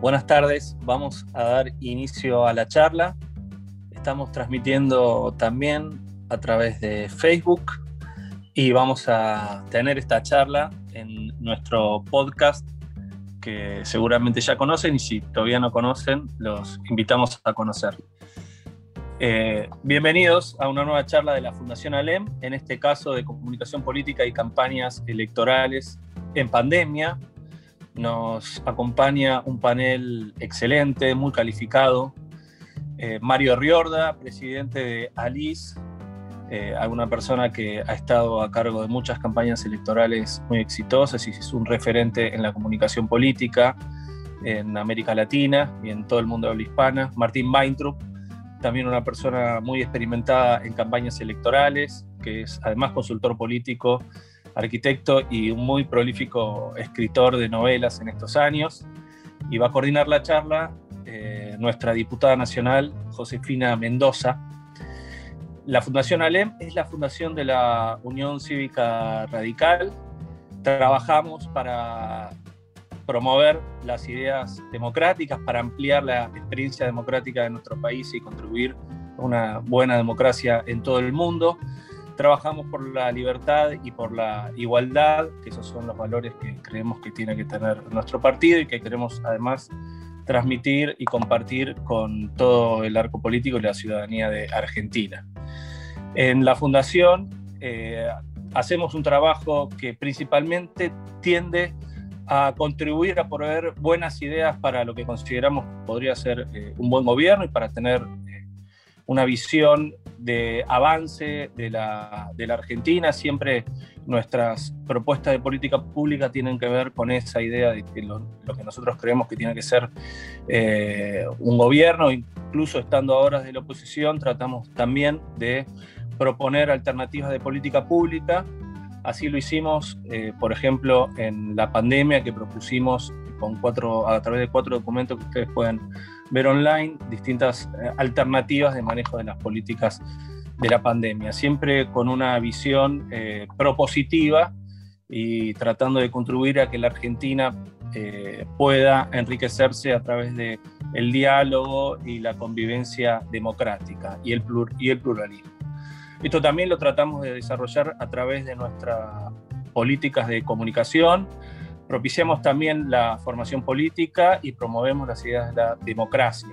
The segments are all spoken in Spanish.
Buenas tardes, vamos a dar inicio a la charla. Estamos transmitiendo también a través de Facebook y vamos a tener esta charla en nuestro podcast que seguramente ya conocen y si todavía no conocen, los invitamos a conocer. Eh, bienvenidos a una nueva charla de la Fundación ALEM, en este caso de comunicación política y campañas electorales en pandemia, nos acompaña un panel excelente, muy calificado. Eh, Mario Riorda, presidente de ALIS, eh, alguna persona que ha estado a cargo de muchas campañas electorales muy exitosas y es un referente en la comunicación política en América Latina y en todo el mundo de habla hispana. Martín Weintrup, también una persona muy experimentada en campañas electorales, que es además consultor político arquitecto y un muy prolífico escritor de novelas en estos años. Y va a coordinar la charla eh, nuestra diputada nacional, Josefina Mendoza. La Fundación ALEM es la fundación de la Unión Cívica Radical. Trabajamos para promover las ideas democráticas, para ampliar la experiencia democrática de nuestro país y contribuir a una buena democracia en todo el mundo trabajamos por la libertad y por la igualdad, que esos son los valores que creemos que tiene que tener nuestro partido y que queremos además transmitir y compartir con todo el arco político y la ciudadanía de Argentina. En la Fundación eh, hacemos un trabajo que principalmente tiende a contribuir a proveer buenas ideas para lo que consideramos podría ser eh, un buen gobierno y para tener una visión de avance de la, Argentina. Siempre nuestras propuestas de política pública tienen que ver con esa idea de que lo, que nosotros creemos que tiene que ser eh, un gobierno, incluso estando ahora de la oposición, tratamos también de proponer alternativas de política pública. Así lo hicimos, eh, por ejemplo, en la pandemia que propusimos con cuatro, a través de cuatro documentos que ustedes pueden ver online distintas eh, alternativas de manejo de las políticas de la pandemia, siempre con una visión eh, propositiva y tratando de contribuir a que la Argentina eh, pueda enriquecerse a través del el diálogo y la convivencia democrática y el, y el pluralismo. Esto también lo tratamos de desarrollar a través de nuestras políticas de comunicación, Propiciamos también la formación política y promovemos las ideas de la democracia.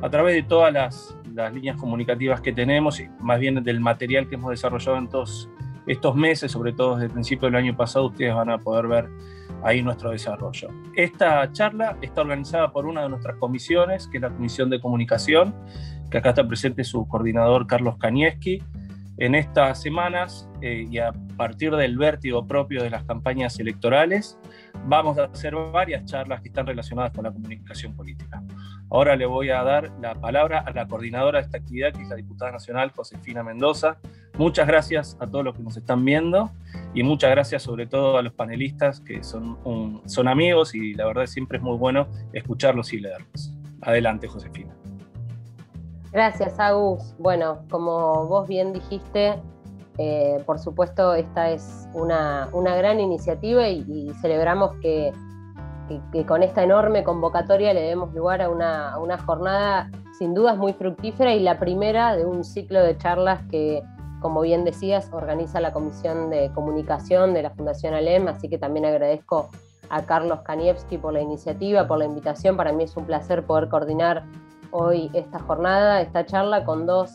A través de todas las, líneas comunicativas que tenemos, y más bien del material que hemos desarrollado en todos estos meses, sobre todo desde el principio del año pasado, ustedes van a poder ver ahí nuestro desarrollo. Esta charla está organizada por una de nuestras comisiones, que es la Comisión de Comunicación, que acá está presente su coordinador Carlos Kanieski, en estas semanas eh, y a partir del vértigo propio de las campañas electorales, vamos a hacer varias charlas que están relacionadas con la comunicación política. Ahora le voy a dar la palabra a la coordinadora de esta actividad, que es la diputada nacional Josefina Mendoza. Muchas gracias a todos los que nos están viendo y muchas gracias sobre todo a los panelistas que son, son amigos y la verdad siempre es muy bueno escucharlos y leerlos. Adelante, Josefina. Gracias, Agus. Bueno, como vos bien dijiste, eh, por supuesto, esta es una, gran iniciativa y, celebramos que, con esta enorme convocatoria le demos lugar a una, jornada sin dudas muy fructífera y la primera de un ciclo de charlas que, como bien decías, organiza la Comisión de Comunicación de la Fundación ALEM, así que también agradezco a Carlos Kanievski por la iniciativa, por la invitación. Para mí es un placer poder coordinar hoy esta jornada, esta charla con dos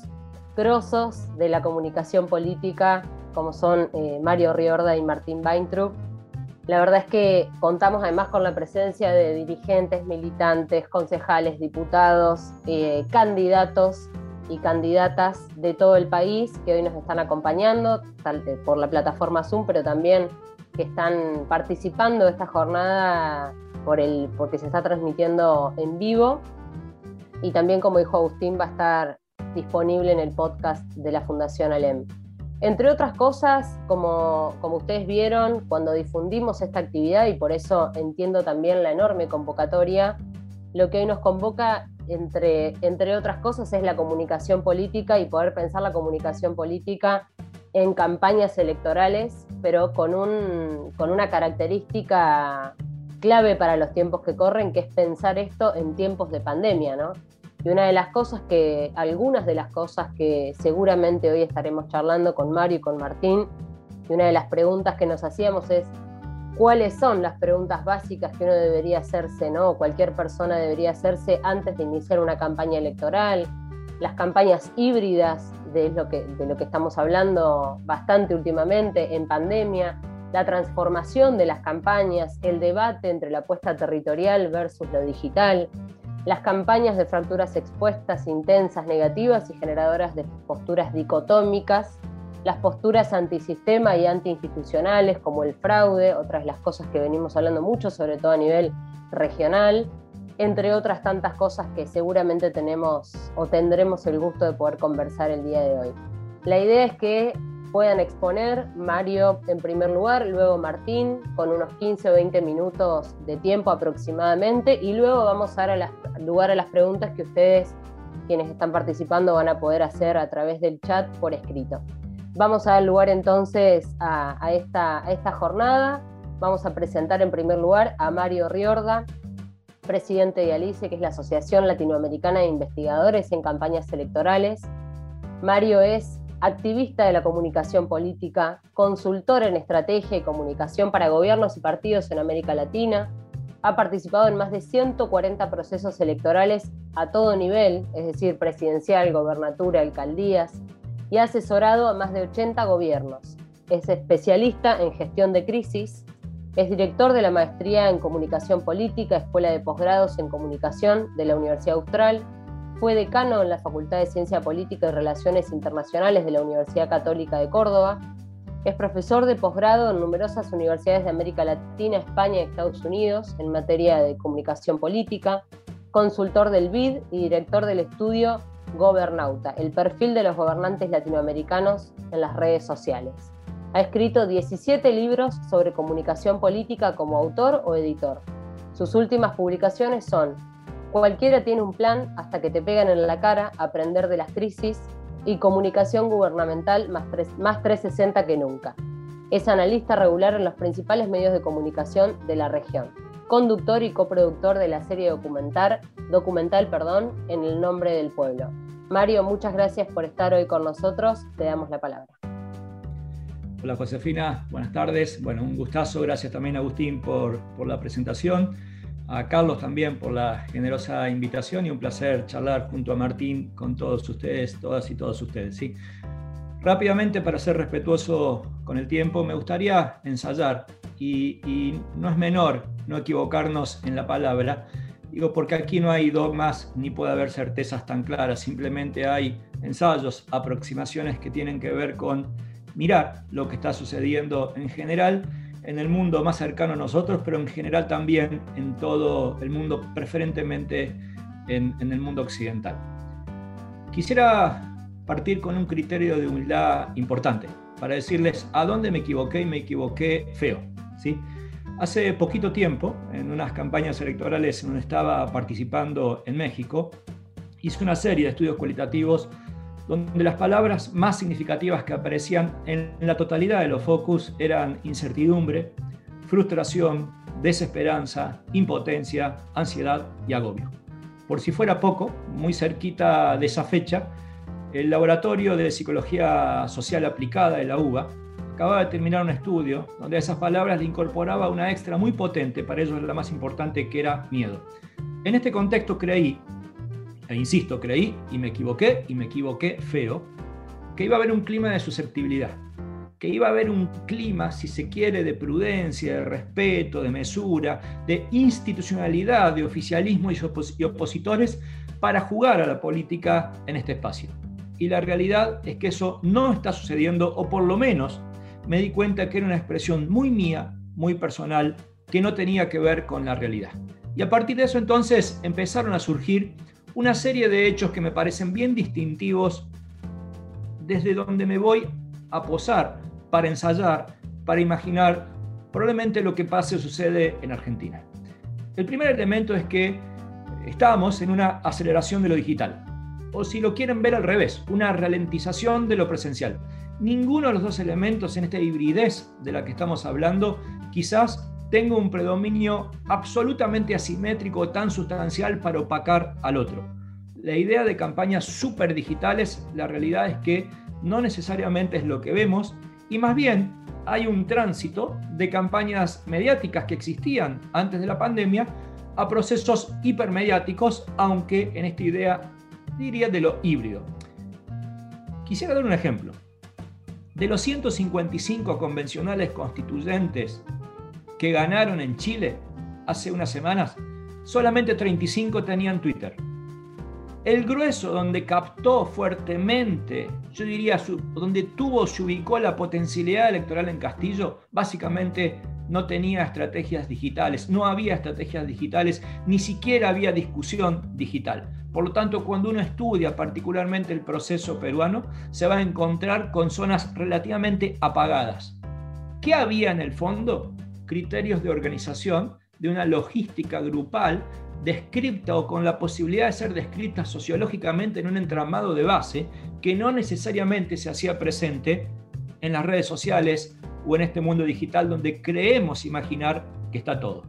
grosos de la comunicación política, como son eh, Mario Riorda y Martín Weintrup. La verdad es que contamos además con la presencia de dirigentes, militantes, concejales, diputados, eh, candidatos y candidatas de todo el país que hoy nos están acompañando eh, por la plataforma Zoom, pero también que están participando de esta jornada porque se está transmitiendo en vivo y también, como dijo Agustín, va a estar disponible en el podcast de la Fundación Alem. Entre otras cosas, como, como ustedes vieron, cuando difundimos esta actividad, y por eso entiendo también la enorme convocatoria, lo que hoy nos convoca, entre, entre otras cosas, es la comunicación política y poder pensar la comunicación política en campañas electorales, pero con, un, con una característica clave para los tiempos que corren, que es pensar esto en tiempos de pandemia, ¿no? Y una de las cosas que, algunas de las cosas que seguramente hoy estaremos charlando con Mario y con Martín, y una de las preguntas que nos hacíamos es, ¿cuáles son las preguntas básicas que uno debería hacerse, ¿no? cualquier persona debería hacerse antes de iniciar una campaña electoral? Las campañas híbridas, de lo que, de lo que estamos hablando bastante últimamente en pandemia, la transformación de las campañas, el debate entre la apuesta territorial versus lo digital, las campañas de fracturas expuestas, intensas, negativas y generadoras de posturas dicotómicas, las posturas antisistema y antiinstitucionales como el fraude, otras las cosas que venimos hablando mucho, sobre todo a nivel regional, entre otras tantas cosas que seguramente tenemos o tendremos el gusto de poder conversar el día de hoy. La idea es que puedan exponer, Mario en primer lugar, luego Martín, con unos 15 o 20 minutos de tiempo aproximadamente, y luego vamos a dar lugar a las preguntas que ustedes, quienes están participando, van a poder hacer a través del chat por escrito. Vamos a dar lugar entonces a, esta, a esta jornada. Vamos a presentar en primer lugar a Mario Riorda, presidente de ALICE, que es la Asociación Latinoamericana de Investigadores en Campañas Electorales. Mario es activista de la comunicación política, consultor en estrategia y comunicación para gobiernos y partidos en América Latina, ha participado en más de 140 procesos electorales a todo nivel, es decir, presidencial, gobernatura, alcaldías, y ha asesorado a más de 80 gobiernos. Es especialista en gestión de crisis, es director de la maestría en comunicación política, Escuela de Posgrados en Comunicación de la Universidad Austral, fue decano en la Facultad de Ciencia Política y Relaciones Internacionales de la Universidad Católica de Córdoba. Es profesor de posgrado en numerosas universidades de América Latina, España y Estados Unidos en materia de comunicación política, consultor del BID y director del estudio Gobernauta, el perfil de los gobernantes latinoamericanos en las redes sociales. Ha escrito 17 libros sobre comunicación política como autor o editor. Sus últimas publicaciones son Cualquiera tiene un plan hasta que te pegan en la cara, aprender de las crisis y comunicación gubernamental más, 360 que nunca. Es analista regular en los principales medios de comunicación de la región. Conductor y coproductor de la serie documental, documental perdón, En el nombre del pueblo. Mario, muchas gracias por estar hoy con nosotros. Te damos la palabra. Hola Josefina, buenas tardes. Bueno, un gustazo. Gracias también Agustín por, por la presentación a Carlos también por la generosa invitación y un placer charlar junto a Martín con todos ustedes, todas y todos ustedes. ¿sí? Rápidamente, para ser respetuoso con el tiempo, me gustaría ensayar, y, y no es menor no equivocarnos en la palabra, digo porque aquí no hay dogmas ni puede haber certezas tan claras, simplemente hay ensayos, aproximaciones que tienen que ver con mirar lo que está sucediendo en general en el mundo más cercano a nosotros, pero en general también en todo el mundo, preferentemente en, el mundo occidental. Quisiera partir con un criterio de humildad importante para decirles a dónde me equivoqué y me equivoqué feo. ¿sí? Hace poquito tiempo, en unas campañas electorales en donde estaba participando en México, hice una serie de estudios cualitativos donde las palabras más significativas que aparecían en la totalidad de los focus eran incertidumbre, frustración, desesperanza, impotencia, ansiedad y agobio. Por si fuera poco, muy cerquita de esa fecha, el Laboratorio de Psicología Social Aplicada de la UBA acababa de terminar un estudio donde a esas palabras le incorporaba una extra muy potente, para ellos la más importante, que era miedo. En este contexto creí e insisto, creí y me equivoqué, y me equivoqué feo, que iba a haber un clima de susceptibilidad, que iba a haber un clima, si se quiere, de prudencia, de respeto, de mesura, de institucionalidad, de oficialismo y, y opositores para jugar a la política en este espacio. Y la realidad es que eso no está sucediendo, o por lo menos me di cuenta que era una expresión muy mía, muy personal, que no tenía que ver con la realidad. Y a partir de eso entonces empezaron a surgir una serie de hechos que me parecen bien distintivos desde donde me voy a posar para ensayar, para imaginar probablemente lo que pase o sucede en Argentina. El primer elemento es que estamos en una aceleración de lo digital, o si lo quieren ver al revés, una ralentización de lo presencial. Ninguno de los dos elementos en esta hibridez de la que estamos hablando quizás tenga un predominio absolutamente asimétrico tan sustancial para opacar al otro. La idea de campañas super digitales, la realidad es que no necesariamente es lo que vemos y más bien hay un tránsito de campañas mediáticas que existían antes de la pandemia a procesos hipermediáticos, aunque en esta idea diría de lo híbrido. Quisiera dar un ejemplo. De los 155 convencionales constituyentes que ganaron en Chile hace unas semanas, solamente 35 tenían Twitter. El grueso donde captó fuertemente, yo diría, donde tuvo, se ubicó la potencialidad electoral en Castillo, básicamente no tenía estrategias digitales, no había estrategias digitales, ni siquiera había discusión digital. Por lo tanto, cuando uno estudia particularmente el proceso peruano, se va a encontrar con zonas relativamente apagadas. ¿Qué había en el fondo? Criterios de organización, de una logística grupal descripta o con la posibilidad de ser descrita sociológicamente en un entramado de base que no necesariamente se hacía presente en las redes sociales o en este mundo digital donde creemos imaginar que está todo.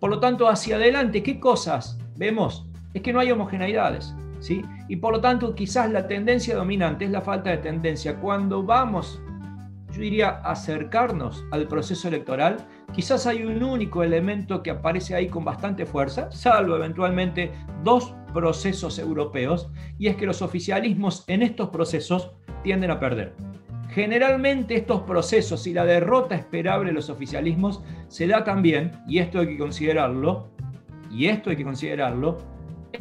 Por lo tanto, hacia adelante, ¿qué cosas vemos? Es que no hay homogeneidades, ¿sí? Y por lo tanto, quizás la tendencia dominante es la falta de tendencia. Cuando vamos, yo diría, acercarnos al proceso electoral, quizás hay un único elemento que aparece ahí con bastante fuerza, salvo eventualmente dos procesos europeos, y es que los oficialismos en estos procesos tienden a perder. Generalmente estos procesos y la derrota esperable de los oficialismos se da también, y esto hay que considerarlo, y esto hay que considerarlo,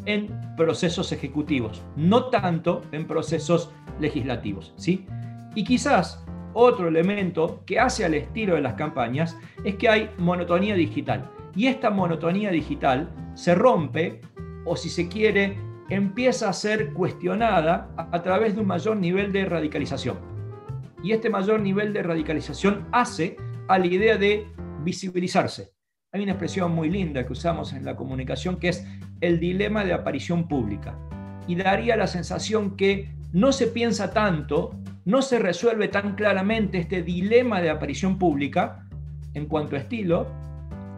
en procesos ejecutivos, no tanto en procesos legislativos. ¿sí? Y quizás otro elemento que hace al estilo de las campañas es que hay monotonía digital. Y esta monotonía digital se rompe, o si se quiere, empieza a ser cuestionada a través de un mayor nivel de radicalización y este mayor nivel de radicalización hace a la idea de visibilizarse. Hay una expresión muy linda que usamos en la comunicación que es el dilema de aparición pública. Y daría la sensación que no se piensa tanto, no se resuelve tan claramente este dilema de aparición pública en cuanto a estilo,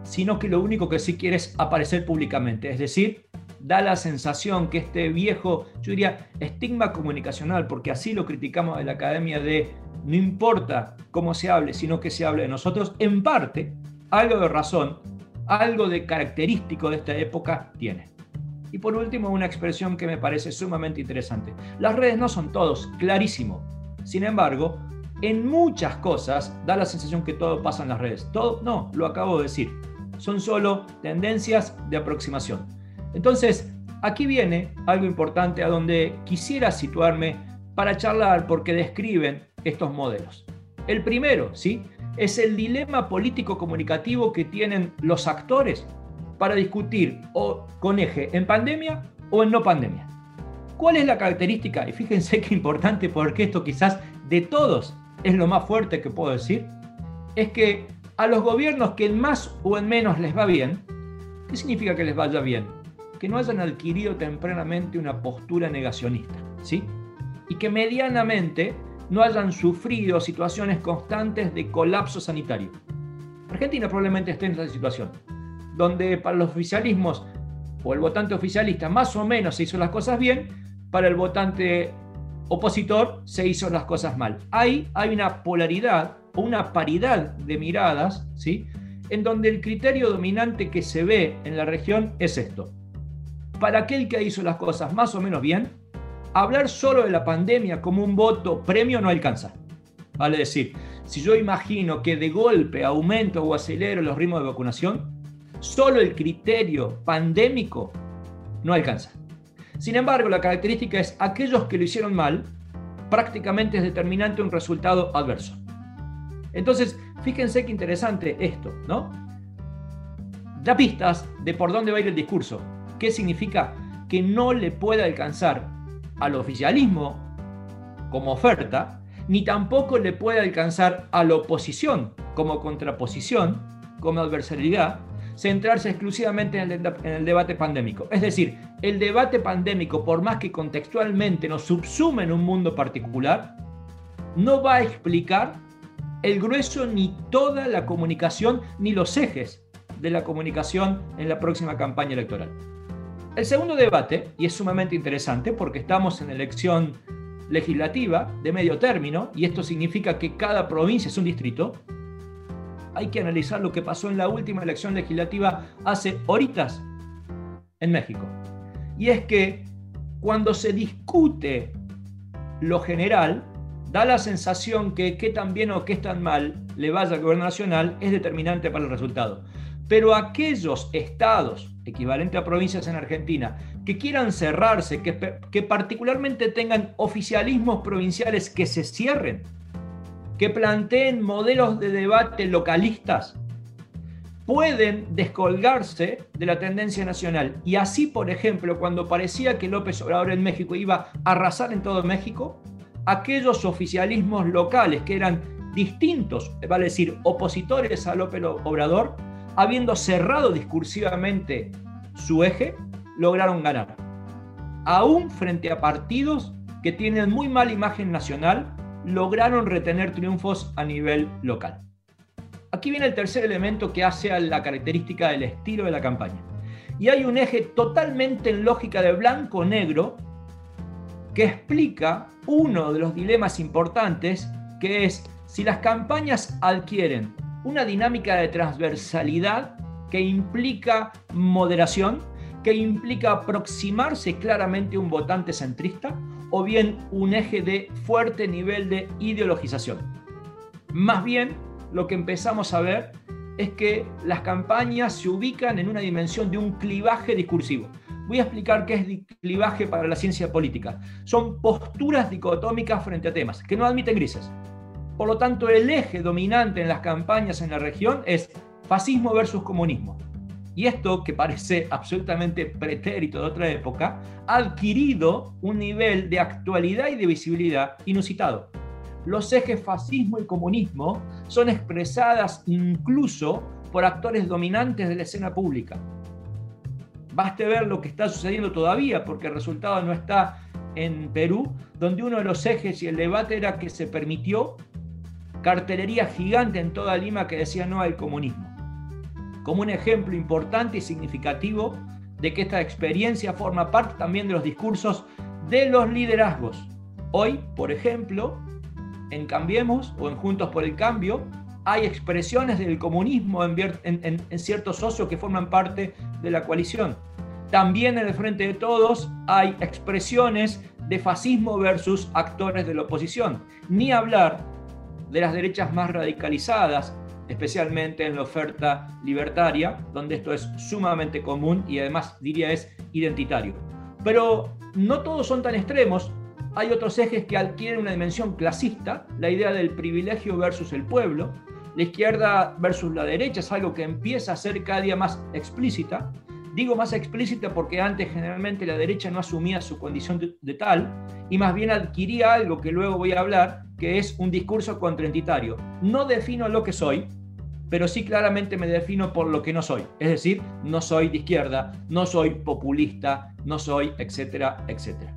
sino que lo único que sí quiere es aparecer públicamente, es decir, da la sensación que este viejo, yo diría, estigma comunicacional, porque así lo criticamos de la academia de no importa cómo se hable, sino que se hable de nosotros, en parte, algo de razón, algo de característico de esta época tiene. Y por último, una expresión que me parece sumamente interesante. Las redes no son todos, clarísimo. Sin embargo, en muchas cosas da la sensación que todo pasa en las redes. Todo, no, lo acabo de decir. Son solo tendencias de aproximación. Entonces, aquí viene algo importante a donde quisiera situarme para charlar porque describen estos modelos. El primero, ¿sí? Es el dilema político comunicativo que tienen los actores para discutir o con eje en pandemia o en no pandemia. ¿Cuál es la característica? Y fíjense qué importante porque esto quizás de todos es lo más fuerte que puedo decir. Es que a los gobiernos que en más o en menos les va bien, ¿qué significa que les vaya bien? Que no hayan adquirido tempranamente una postura negacionista, ¿sí? Y que medianamente no hayan sufrido situaciones constantes de colapso sanitario. Argentina probablemente esté en esa situación, donde para los oficialismos o el votante oficialista más o menos se hizo las cosas bien, para el votante opositor se hizo las cosas mal. Ahí hay una polaridad o una paridad de miradas, ¿sí? en donde el criterio dominante que se ve en la región es esto. Para aquel que hizo las cosas más o menos bien, hablar solo de la pandemia como un voto premio no alcanza. Vale decir, si yo imagino que de golpe aumento o acelero los ritmos de vacunación, solo el criterio pandémico no alcanza. Sin embargo, la característica es aquellos que lo hicieron mal, prácticamente es determinante un resultado adverso. Entonces, fíjense qué interesante esto, ¿no? Da pistas de por dónde va a ir el discurso. ¿Qué significa? Que no le puede alcanzar al oficialismo como oferta, ni tampoco le puede alcanzar a la oposición como contraposición, como adversariedad, centrarse exclusivamente en el, debate pandémico. Es decir, el debate pandémico, por más que contextualmente nos subsume en un mundo particular, no va a explicar el grueso ni toda la comunicación ni los ejes de la comunicación en la próxima campaña electoral. El segundo debate, y es sumamente interesante porque estamos en elección legislativa de medio término, y esto significa que cada provincia es un distrito, hay que analizar lo que pasó en la última elección legislativa hace horitas en México. Y es que cuando se discute lo general, da la sensación que qué tan bien o qué tan mal le vaya al gobierno nacional es determinante para el resultado. Pero aquellos estados, equivalente a provincias en Argentina, que quieran cerrarse, que, que particularmente tengan oficialismos provinciales que se cierren, que planteen modelos de debate localistas, pueden descolgarse de la tendencia nacional. Y así, por ejemplo, cuando parecía que López Obrador en México iba a arrasar en todo México, aquellos oficialismos locales que eran distintos, vale decir, opositores a López Obrador, habiendo cerrado discursivamente su eje, lograron ganar. Aún frente a partidos que tienen muy mala imagen nacional, lograron retener triunfos a nivel local. Aquí viene el tercer elemento que hace a la característica del estilo de la campaña. Y hay un eje totalmente en lógica de blanco-negro que explica uno de los dilemas importantes, que es si las campañas adquieren una dinámica de transversalidad que implica moderación, que implica aproximarse claramente a un votante centrista, o bien un eje de fuerte nivel de ideologización. Más bien, lo que empezamos a ver es que las campañas se ubican en una dimensión de un clivaje discursivo. Voy a explicar qué es clivaje para la ciencia política. Son posturas dicotómicas frente a temas que no admiten grises. Por lo tanto, el eje dominante en las campañas en la región es fascismo versus comunismo. Y esto, que parece absolutamente pretérito de otra época, ha adquirido un nivel de actualidad y de visibilidad inusitado. Los ejes fascismo y comunismo son expresadas incluso por actores dominantes de la escena pública. Baste ver lo que está sucediendo todavía, porque el resultado no está en Perú, donde uno de los ejes y el debate era que se permitió cartelería gigante en toda Lima que decía no al comunismo como un ejemplo importante y significativo de que esta experiencia forma parte también de los discursos de los liderazgos. Hoy, por ejemplo, en Cambiemos o en Juntos por el Cambio, hay expresiones del comunismo en, ciertos socios que forman parte de la coalición. También en el Frente de Todos hay expresiones de fascismo versus actores de la oposición. Ni hablar de las derechas más radicalizadas, especialmente en la oferta libertaria, donde esto es sumamente común y además diría es identitario. Pero no todos son tan extremos, hay otros ejes que adquieren una dimensión clasista, la idea del privilegio versus el pueblo, la izquierda versus la derecha es algo que empieza a ser cada día más explícita. Digo más explícita porque antes generalmente la derecha no asumía su condición de, tal y más bien adquiría algo que luego voy a hablar, que es un discurso contraentitario. No defino lo que soy, pero sí claramente me defino por lo que no soy. Es decir, no soy de izquierda, no soy populista, no soy, etcétera, etcétera.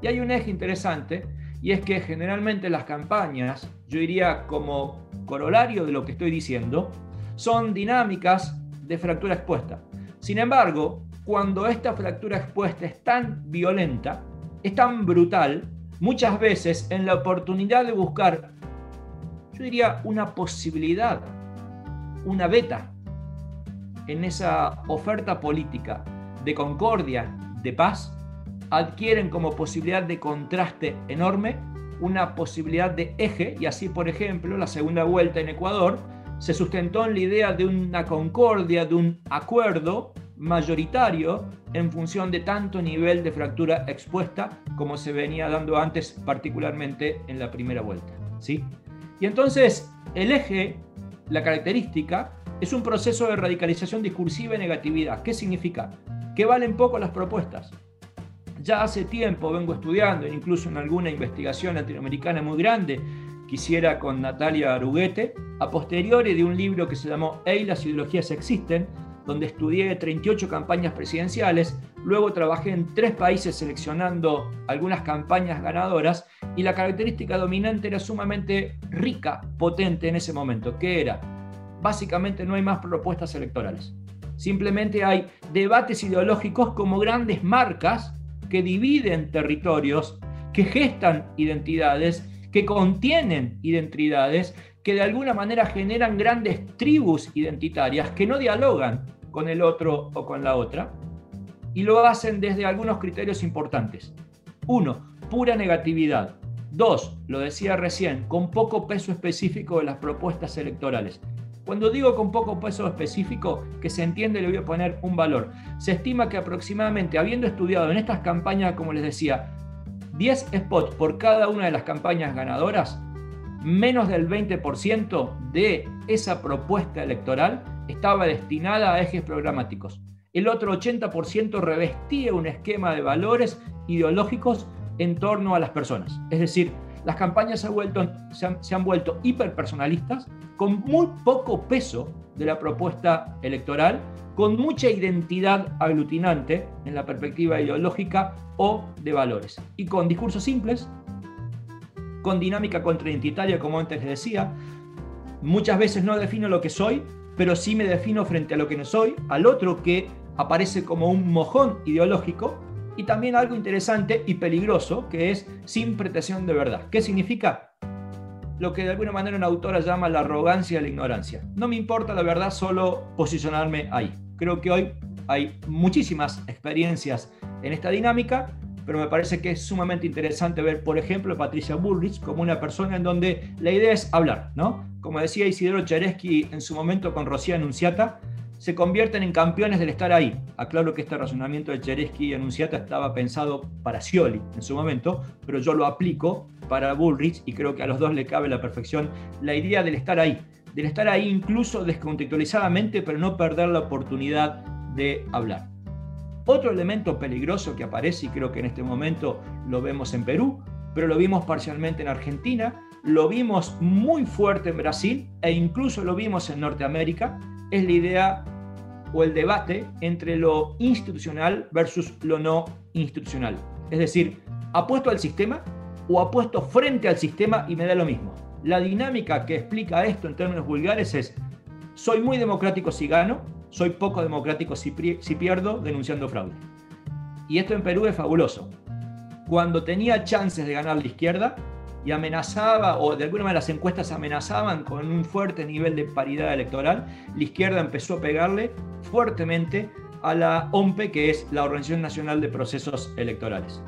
Y hay un eje interesante, y es que generalmente las campañas, yo diría como corolario de lo que estoy diciendo, son dinámicas de fractura expuesta. Sin embargo, cuando esta fractura expuesta es tan violenta, es tan brutal, muchas veces en la oportunidad de buscar, yo diría, una posibilidad, una beta en esa oferta política de concordia, de paz, adquieren como posibilidad de contraste enorme una posibilidad de eje, y así, por ejemplo, la segunda vuelta en Ecuador se sustentó en la idea de una concordia, de un acuerdo mayoritario en función de tanto nivel de fractura expuesta como se venía dando antes, particularmente en la primera vuelta. ¿sí? Y entonces el eje, la característica, es un proceso de radicalización discursiva y negatividad. ¿Qué significa? Que valen poco las propuestas. Ya hace tiempo vengo estudiando, incluso en alguna investigación latinoamericana muy grande, quisiera con Natalia Aruguete, a posteriori de un libro que se llamó Hey, las ideologías existen, donde estudié 38 campañas presidenciales, luego trabajé en tres países seleccionando algunas campañas ganadoras y la característica dominante era sumamente rica, potente en ese momento, que era básicamente no hay más propuestas electorales. Simplemente hay debates ideológicos como grandes marcas que dividen territorios, que gestan identidades, que contienen identidades, que de alguna manera generan grandes tribus identitarias que no dialogan con el otro o con la otra, y lo hacen desde algunos criterios importantes. Uno, pura negatividad. Dos, lo decía recién, con poco peso específico de las propuestas electorales. Cuando digo con poco peso específico, que se entiende, le voy a poner un valor. Se estima que aproximadamente, habiendo estudiado en estas campañas, como les decía, 10 spots por cada una de las campañas ganadoras, menos del 20% de esa propuesta electoral estaba destinada a ejes programáticos. El otro 80% revestía un esquema de valores ideológicos en torno a las personas. Es decir, las campañas se han, vuelto, se han, vuelto hiperpersonalistas, con muy poco peso de la propuesta electoral, con mucha identidad aglutinante en la perspectiva ideológica o de valores, y con discursos simples, con dinámica contraidentitaria, como antes les decía. Muchas veces no defino lo que soy, pero sí me defino frente a lo que no soy, al otro que aparece como un mojón ideológico, y también algo interesante y peligroso, que es sin pretensión de verdad. ¿Qué significa? Lo que de alguna manera una autora llama la arrogancia y la ignorancia. No me importa la verdad, solo posicionarme ahí. Creo que hoy hay muchísimas experiencias en esta dinámica, pero me parece que es sumamente interesante ver, por ejemplo, a Patricia Bullrich como una persona en donde la idea es hablar, ¿no? Como decía Isidoro Cheresky en su momento con Rocía Anunciata, se convierten en campeones del estar ahí. Aclaro que este razonamiento de Cheresky y Anunciata estaba pensado para Scioli en su momento, pero yo lo aplico para Bullrich y creo que a los dos le cabe la perfección la idea del estar ahí, del estar ahí incluso descontextualizadamente, pero no perder la oportunidad de hablar. Otro elemento peligroso que aparece, y creo que en este momento lo vemos en Perú, pero lo vimos parcialmente en Argentina, lo vimos muy fuerte en Brasil e incluso lo vimos en Norteamérica, es la idea o el debate entre lo institucional versus lo no institucional. Es decir, apuesto al sistema o apuesto frente al sistema y me da lo mismo. La dinámica que explica esto en términos vulgares es, soy muy democrático si gano, soy poco democrático si, pierdo denunciando fraude. Y esto en Perú es fabuloso. Cuando tenía chances de ganar la izquierda, y amenazaba, o de alguna manera las encuestas amenazaban con un fuerte nivel de paridad electoral, la izquierda empezó a pegarle fuertemente a la OMPE, que es la Organización Nacional de Procesos Electorales.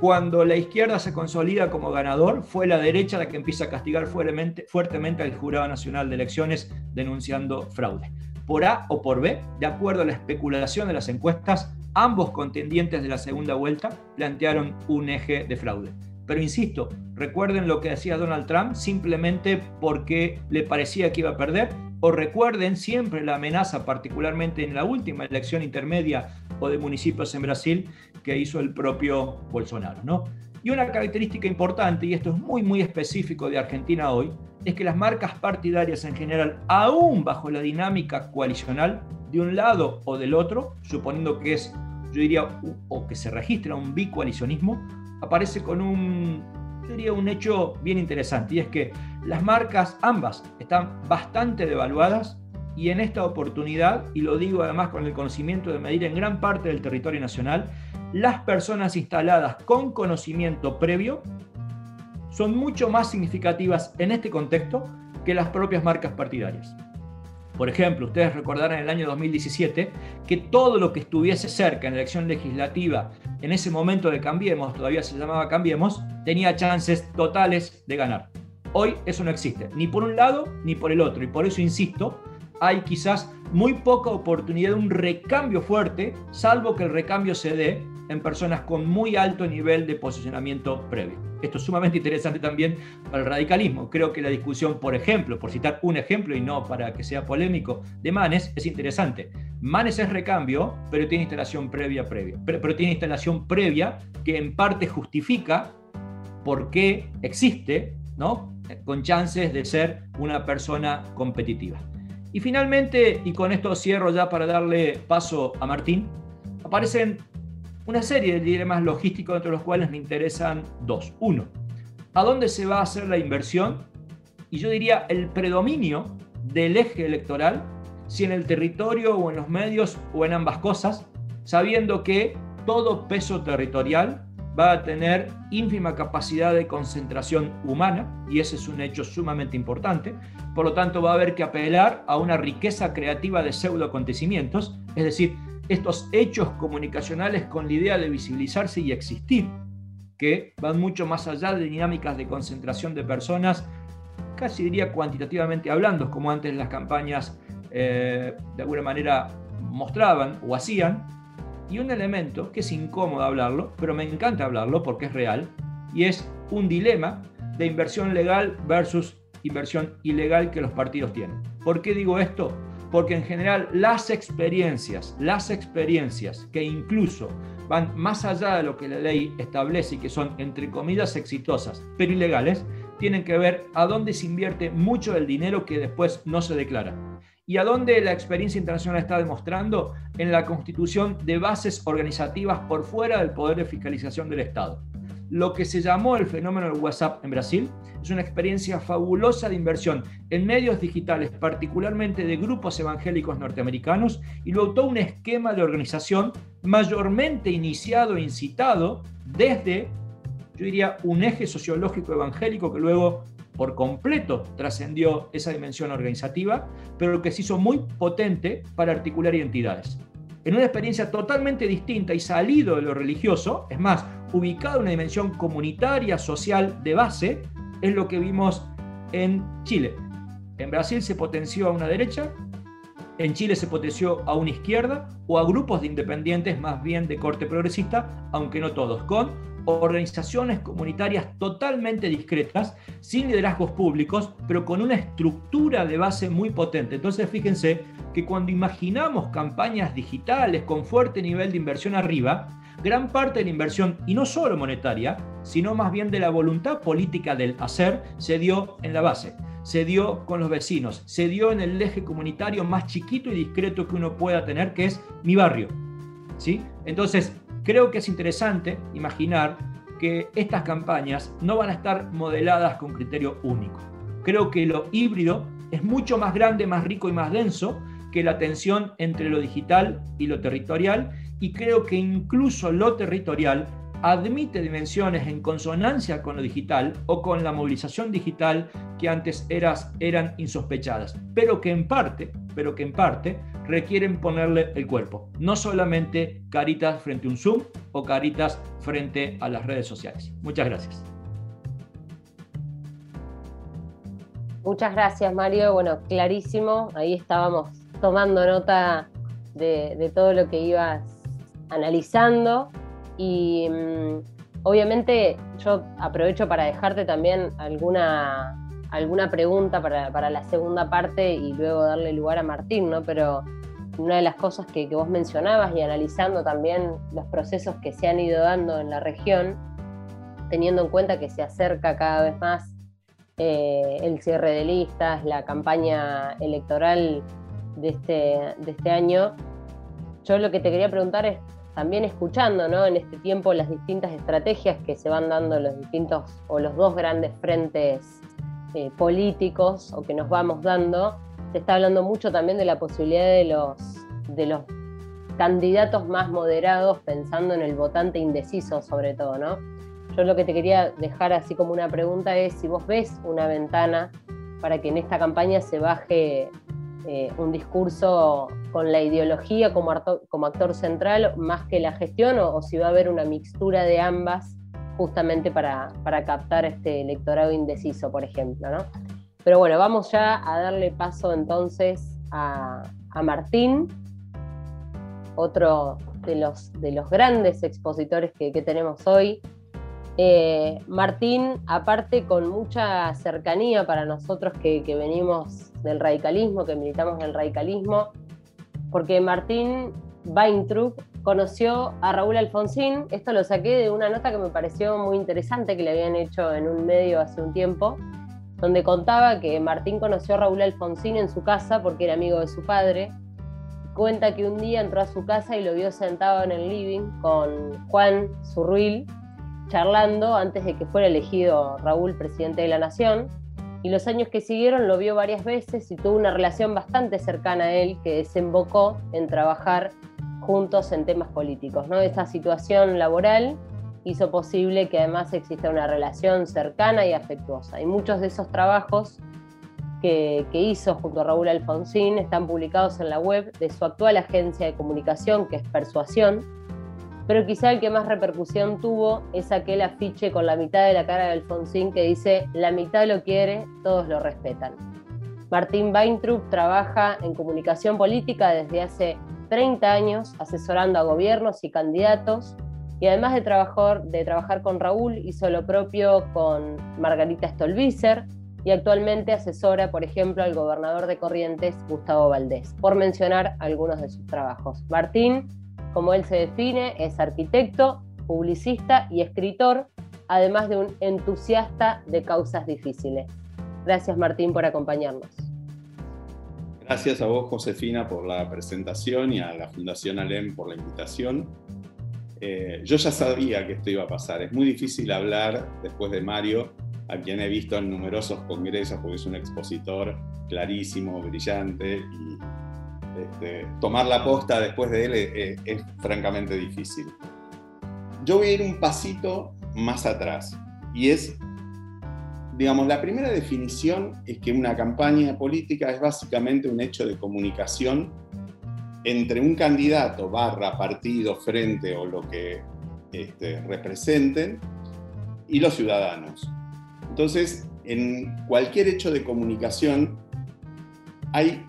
Cuando la izquierda se consolida como ganador, fue la derecha la que empieza a castigar fuertemente al Jurado Nacional de Elecciones denunciando fraude. Por A o por B, de acuerdo a la especulación de las encuestas, ambos contendientes de la segunda vuelta plantearon un eje de fraude. Pero insisto, recuerden lo que decía Donald Trump simplemente porque le parecía que iba a perder, o recuerden siempre la amenaza, particularmente en la última elección intermedia o de municipios en Brasil, que hizo el propio Bolsonaro. ¿no? Y una característica importante, y esto es muy, muy específico de Argentina hoy, es que las marcas partidarias en general, aún bajo la dinámica coalicional, de un lado o del otro, suponiendo que es, yo diría, o que se registra un bicoalicionismo, aparece con un, sería un hecho bien interesante, y es que las marcas ambas están bastante devaluadas y en esta oportunidad, y lo digo además con el conocimiento de medir en gran parte del territorio nacional, las personas instaladas con conocimiento previo son mucho más significativas en este contexto que las propias marcas partidarias. Por ejemplo, ustedes recordarán en el año 2017 que todo lo que estuviese cerca en la elección legislativa, en ese momento de Cambiemos, todavía se llamaba Cambiemos, tenía chances totales de ganar. Hoy eso no existe, ni por un lado ni por el otro, y por eso insisto, hay quizás muy poca oportunidad de un recambio fuerte, salvo que el recambio se dé en personas con muy alto nivel de posicionamiento previo. Esto es sumamente interesante también para el radicalismo. Creo que la discusión, por ejemplo, por citar un ejemplo y no para que sea polémico, de Manes es interesante. Manes es recambio, pero tiene instalación previa previa. Pero, pero tiene instalación previa que en parte justifica por qué existe, ¿no? Con chances de ser una persona competitiva. Y finalmente, y con esto cierro ya para darle paso a Martín, aparecen una serie de dilemas logísticos entre los cuales me interesan dos. Uno, ¿a dónde se va a hacer la inversión? Y yo diría el predominio del eje electoral, si en el territorio o en los medios o en ambas cosas, sabiendo que todo peso territorial va a tener ínfima capacidad de concentración humana, y ese es un hecho sumamente importante, por lo tanto va a haber que apelar a una riqueza creativa de pseudo acontecimientos, es decir, estos hechos comunicacionales con la idea de visibilizarse y existir, que van mucho más allá de dinámicas de concentración de personas, casi diría cuantitativamente hablando, como antes las campañas eh, de alguna manera mostraban o hacían, y un elemento que es incómodo hablarlo, pero me encanta hablarlo porque es real, y es un dilema de inversión legal versus inversión ilegal que los partidos tienen. ¿Por qué digo esto? Porque en general las experiencias, las experiencias que incluso van más allá de lo que la ley establece y que son entre comillas exitosas, pero ilegales, tienen que ver a dónde se invierte mucho del dinero que después no se declara. ¿Y a dónde la experiencia internacional está demostrando? En la constitución de bases organizativas por fuera del poder de fiscalización del Estado. Lo que se llamó el fenómeno del WhatsApp en Brasil es una experiencia fabulosa de inversión en medios digitales, particularmente de grupos evangélicos norteamericanos, y luego todo un esquema de organización mayormente iniciado e incitado desde, yo diría, un eje sociológico evangélico que luego por completo trascendió esa dimensión organizativa, pero que se hizo muy potente para articular identidades. En una experiencia totalmente distinta y salido de lo religioso, es más, ubicado en una dimensión comunitaria, social, de base, es lo que vimos en Chile. En Brasil se potenció a una derecha, en Chile se potenció a una izquierda o a grupos de independientes más bien de corte progresista, aunque no todos, con organizaciones comunitarias totalmente discretas, sin liderazgos públicos, pero con una estructura de base muy potente. Entonces, fíjense que cuando imaginamos campañas digitales con fuerte nivel de inversión arriba, gran parte de la inversión, y no solo monetaria, sino más bien de la voluntad política del hacer, se dio en la base, se dio con los vecinos, se dio en el eje comunitario más chiquito y discreto que uno pueda tener, que es mi barrio. ¿sí? Entonces, Creo que es interesante imaginar que estas campañas no van a estar modeladas con criterio único. Creo que lo híbrido es mucho más grande, más rico y más denso que la tensión entre lo digital y lo territorial y creo que incluso lo territorial admite dimensiones en consonancia con lo digital o con la movilización digital que antes eras, eran insospechadas, pero que en parte, pero que en parte requieren ponerle el cuerpo, no solamente caritas frente a un Zoom o caritas frente a las redes sociales. Muchas gracias. Muchas gracias, Mario. Bueno, clarísimo. Ahí estábamos tomando nota de, todo lo que ibas analizando. Y mm, obviamente yo aprovecho para dejarte también alguna, alguna pregunta para, la segunda parte y luego darle lugar a Martín, ¿no? Pero una de las cosas que, vos mencionabas y analizando también los procesos que se han ido dando en la región, teniendo en cuenta que se acerca cada vez más eh, el cierre de listas, la campaña electoral de este, de este año, yo lo que te quería preguntar es también escuchando ¿no? en este tiempo las distintas estrategias que se van dando los distintos o los dos grandes frentes eh, políticos o que nos vamos dando, se está hablando mucho también de la posibilidad de los, de los candidatos más moderados pensando en el votante indeciso sobre todo, ¿no? Yo lo que te quería dejar así como una pregunta es si vos ves una ventana para que en esta campaña se baje eh, un discurso con la ideología como, como actor central más que la gestión o, si va a haber una mixtura de ambas justamente para, captar este electorado indeciso, por ejemplo. ¿no? Pero bueno, vamos ya a darle paso entonces a, Martín, otro de los, de los grandes expositores que tenemos hoy, eh, Martín, aparte con mucha cercanía para nosotros que, venimos del radicalismo, que militamos en el radicalismo, porque Martín Weintrub conoció a Raúl Alfonsín, esto lo saqué de una nota que me pareció muy interesante que le habían hecho en un medio hace un tiempo, donde contaba que Martín conoció a Raúl Alfonsín en su casa porque era amigo de su padre. Cuenta que un día entró a su casa y lo vio sentado en el living con Juan Zurruil, charlando antes de que fuera elegido Raúl presidente de la Nación. y los años que siguieron lo vio varias veces y tuvo una relación bastante cercana a él que desembocó en trabajar juntos en temas políticos. ¿no? Esa situación laboral hizo posible que además exista una relación cercana y afectuosa. Y muchos de esos trabajos que, hizo junto a Raúl Alfonsín están publicados en la web de su actual agencia de comunicación, que es Persuasión, pero quizá el que más repercusión tuvo es aquel afiche con la mitad de la cara de Alfonsín que dice, la mitad lo quiere, todos lo respetan. Martín Weintraub trabaja en comunicación política desde hace 30 años, asesorando a gobiernos y candidatos, y además de trabajar, con Raúl, hizo lo propio con Margarita Stolbizer, y actualmente asesora, por ejemplo, al gobernador de Corrientes, Gustavo Valdés, por mencionar algunos de sus trabajos. Martín como él se define, es arquitecto, publicista y escritor, además de un entusiasta de causas difíciles. Gracias Martín por acompañarnos. Gracias a vos, Josefina, por la presentación y a la Fundación Alem por la invitación. Eh, yo ya sabía que esto iba a pasar. Es muy difícil hablar después de Mario, a quien he visto en numerosos congresos, porque es un expositor clarísimo, brillante y este, tomar la posta después de él es, francamente difícil. Yo voy a ir un pasito más atrás y es, digamos, la primera definición es que una campaña política es básicamente un hecho de comunicación entre un candidato barra partido, frente o lo que este, representen y los ciudadanos. Entonces, en cualquier hecho de comunicación hay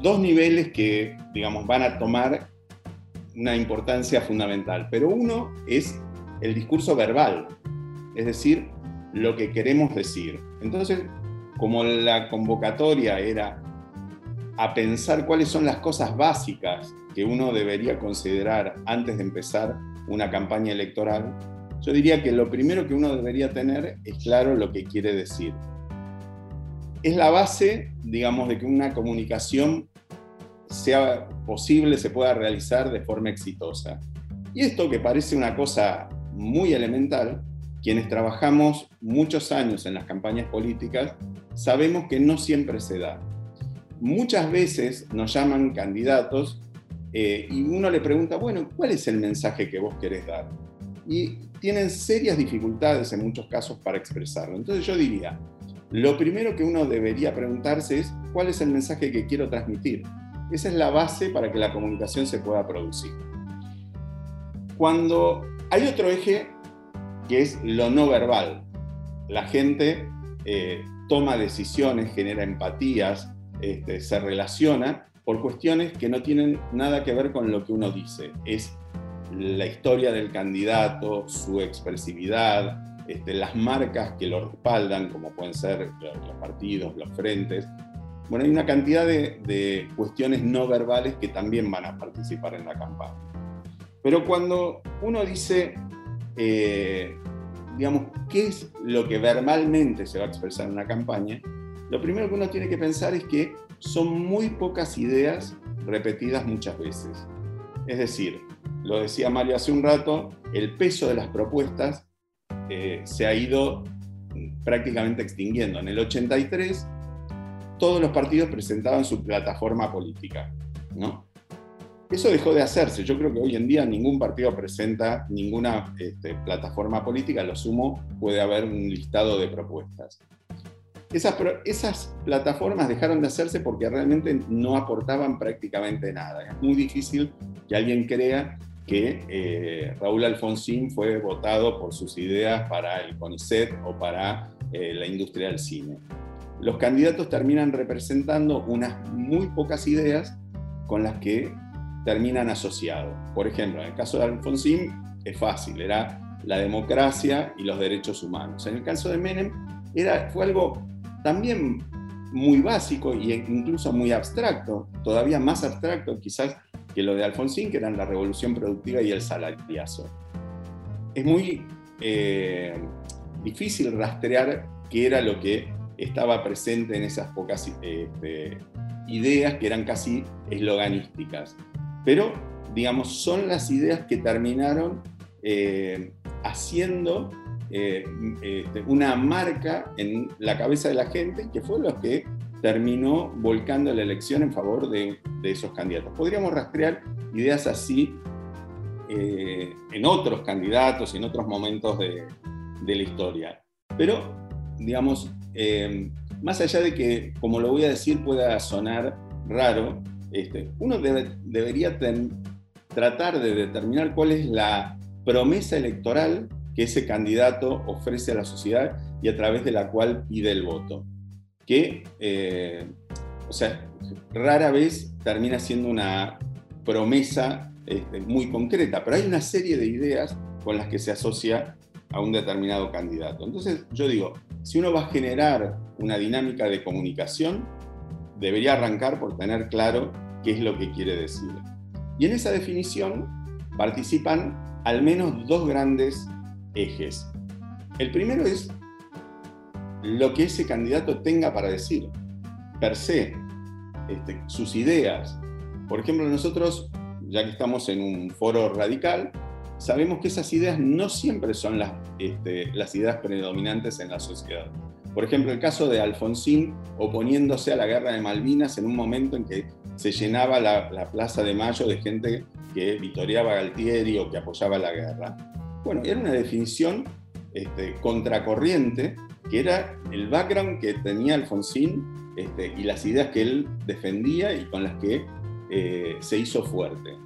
dos niveles que, digamos, van a tomar una importancia fundamental, pero uno es el discurso verbal, es decir, lo que queremos decir. Entonces, como la convocatoria era a pensar cuáles son las cosas básicas que uno debería considerar antes de empezar una campaña electoral, yo diría que lo primero que uno debería tener es claro lo que quiere decir es la base, digamos, de que una comunicación sea posible, se pueda realizar de forma exitosa. Y esto que parece una cosa muy elemental, quienes trabajamos muchos años en las campañas políticas, sabemos que no siempre se da. Muchas veces nos llaman candidatos eh, y uno le pregunta, bueno, ¿cuál es el mensaje que vos querés dar? Y tienen serias dificultades en muchos casos para expresarlo. Entonces yo diría, lo primero que uno debería preguntarse es cuál es el mensaje que quiero transmitir. Esa es la base para que la comunicación se pueda producir. Cuando hay otro eje que es lo no verbal, la gente eh, toma decisiones, genera empatías, este, se relaciona por cuestiones que no tienen nada que ver con lo que uno dice. Es la historia del candidato, su expresividad, este, las marcas que lo respaldan, como pueden ser los partidos, los frentes. Bueno, hay una cantidad de, cuestiones no verbales que también van a participar en la campaña. Pero cuando uno dice, eh, digamos, qué es lo que verbalmente se va a expresar en una campaña, lo primero que uno tiene que pensar es que son muy pocas ideas repetidas muchas veces. Es decir, lo decía Mario hace un rato, el peso de las propuestas eh, se ha ido prácticamente extinguiendo. En el 83 todos los partidos presentaban su plataforma política, ¿no? Eso dejó de hacerse. Yo creo que hoy en día ningún partido presenta ninguna este, plataforma política, lo sumo puede haber un listado de propuestas. Esas, plataformas dejaron de hacerse porque realmente no aportaban prácticamente nada. Es muy difícil que alguien crea que eh, Raúl Alfonsín fue votado por sus ideas para el CONICET o para eh, la industria del cine. Los candidatos terminan representando unas muy pocas ideas con las que terminan asociados. Por ejemplo, en el caso de Alfonsín es fácil, era la democracia y los derechos humanos. En el caso de Menem era, fue algo también muy básico e incluso muy abstracto, todavía más abstracto quizás que lo de Alfonsín, que eran la revolución productiva y el salariazo. Es muy eh, difícil rastrear qué era lo que estaba presente en esas pocas este, ideas que eran casi esloganísticas. Pero, digamos, son las ideas que terminaron eh, haciendo eh, este, una marca en la cabeza de la gente que fue lo que terminó volcando la elección en favor de, esos candidatos. Podríamos rastrear ideas así eh, en otros candidatos, en otros momentos de, la historia. Pero, digamos, eh, más allá de que, como lo voy a decir, pueda sonar raro, este, uno debería tratar de determinar cuál es la promesa electoral que ese candidato ofrece a la sociedad y a través de la cual pide el voto. Que, eh, o sea, rara vez termina siendo una promesa este, muy concreta, pero hay una serie de ideas con las que se asocia a un determinado candidato. Entonces, yo digo, si uno va a generar una dinámica de comunicación, debería arrancar por tener claro qué es lo que quiere decir. Y en esa definición participan al menos dos grandes ejes. El primero es lo que ese candidato tenga para decir, per se, este, sus ideas. Por ejemplo, nosotros, ya que estamos en un foro radical, sabemos que esas ideas no siempre son las, este, las ideas predominantes en la sociedad. Por ejemplo, el caso de Alfonsín oponiéndose a la guerra de Malvinas en un momento en que se llenaba la, Plaza de Mayo de gente que vitoreaba a Galtieri o que apoyaba la guerra. Bueno, era una definición este, contracorriente, que era el background que tenía Alfonsín este, y las ideas que él defendía y con las que eh, se hizo fuerte.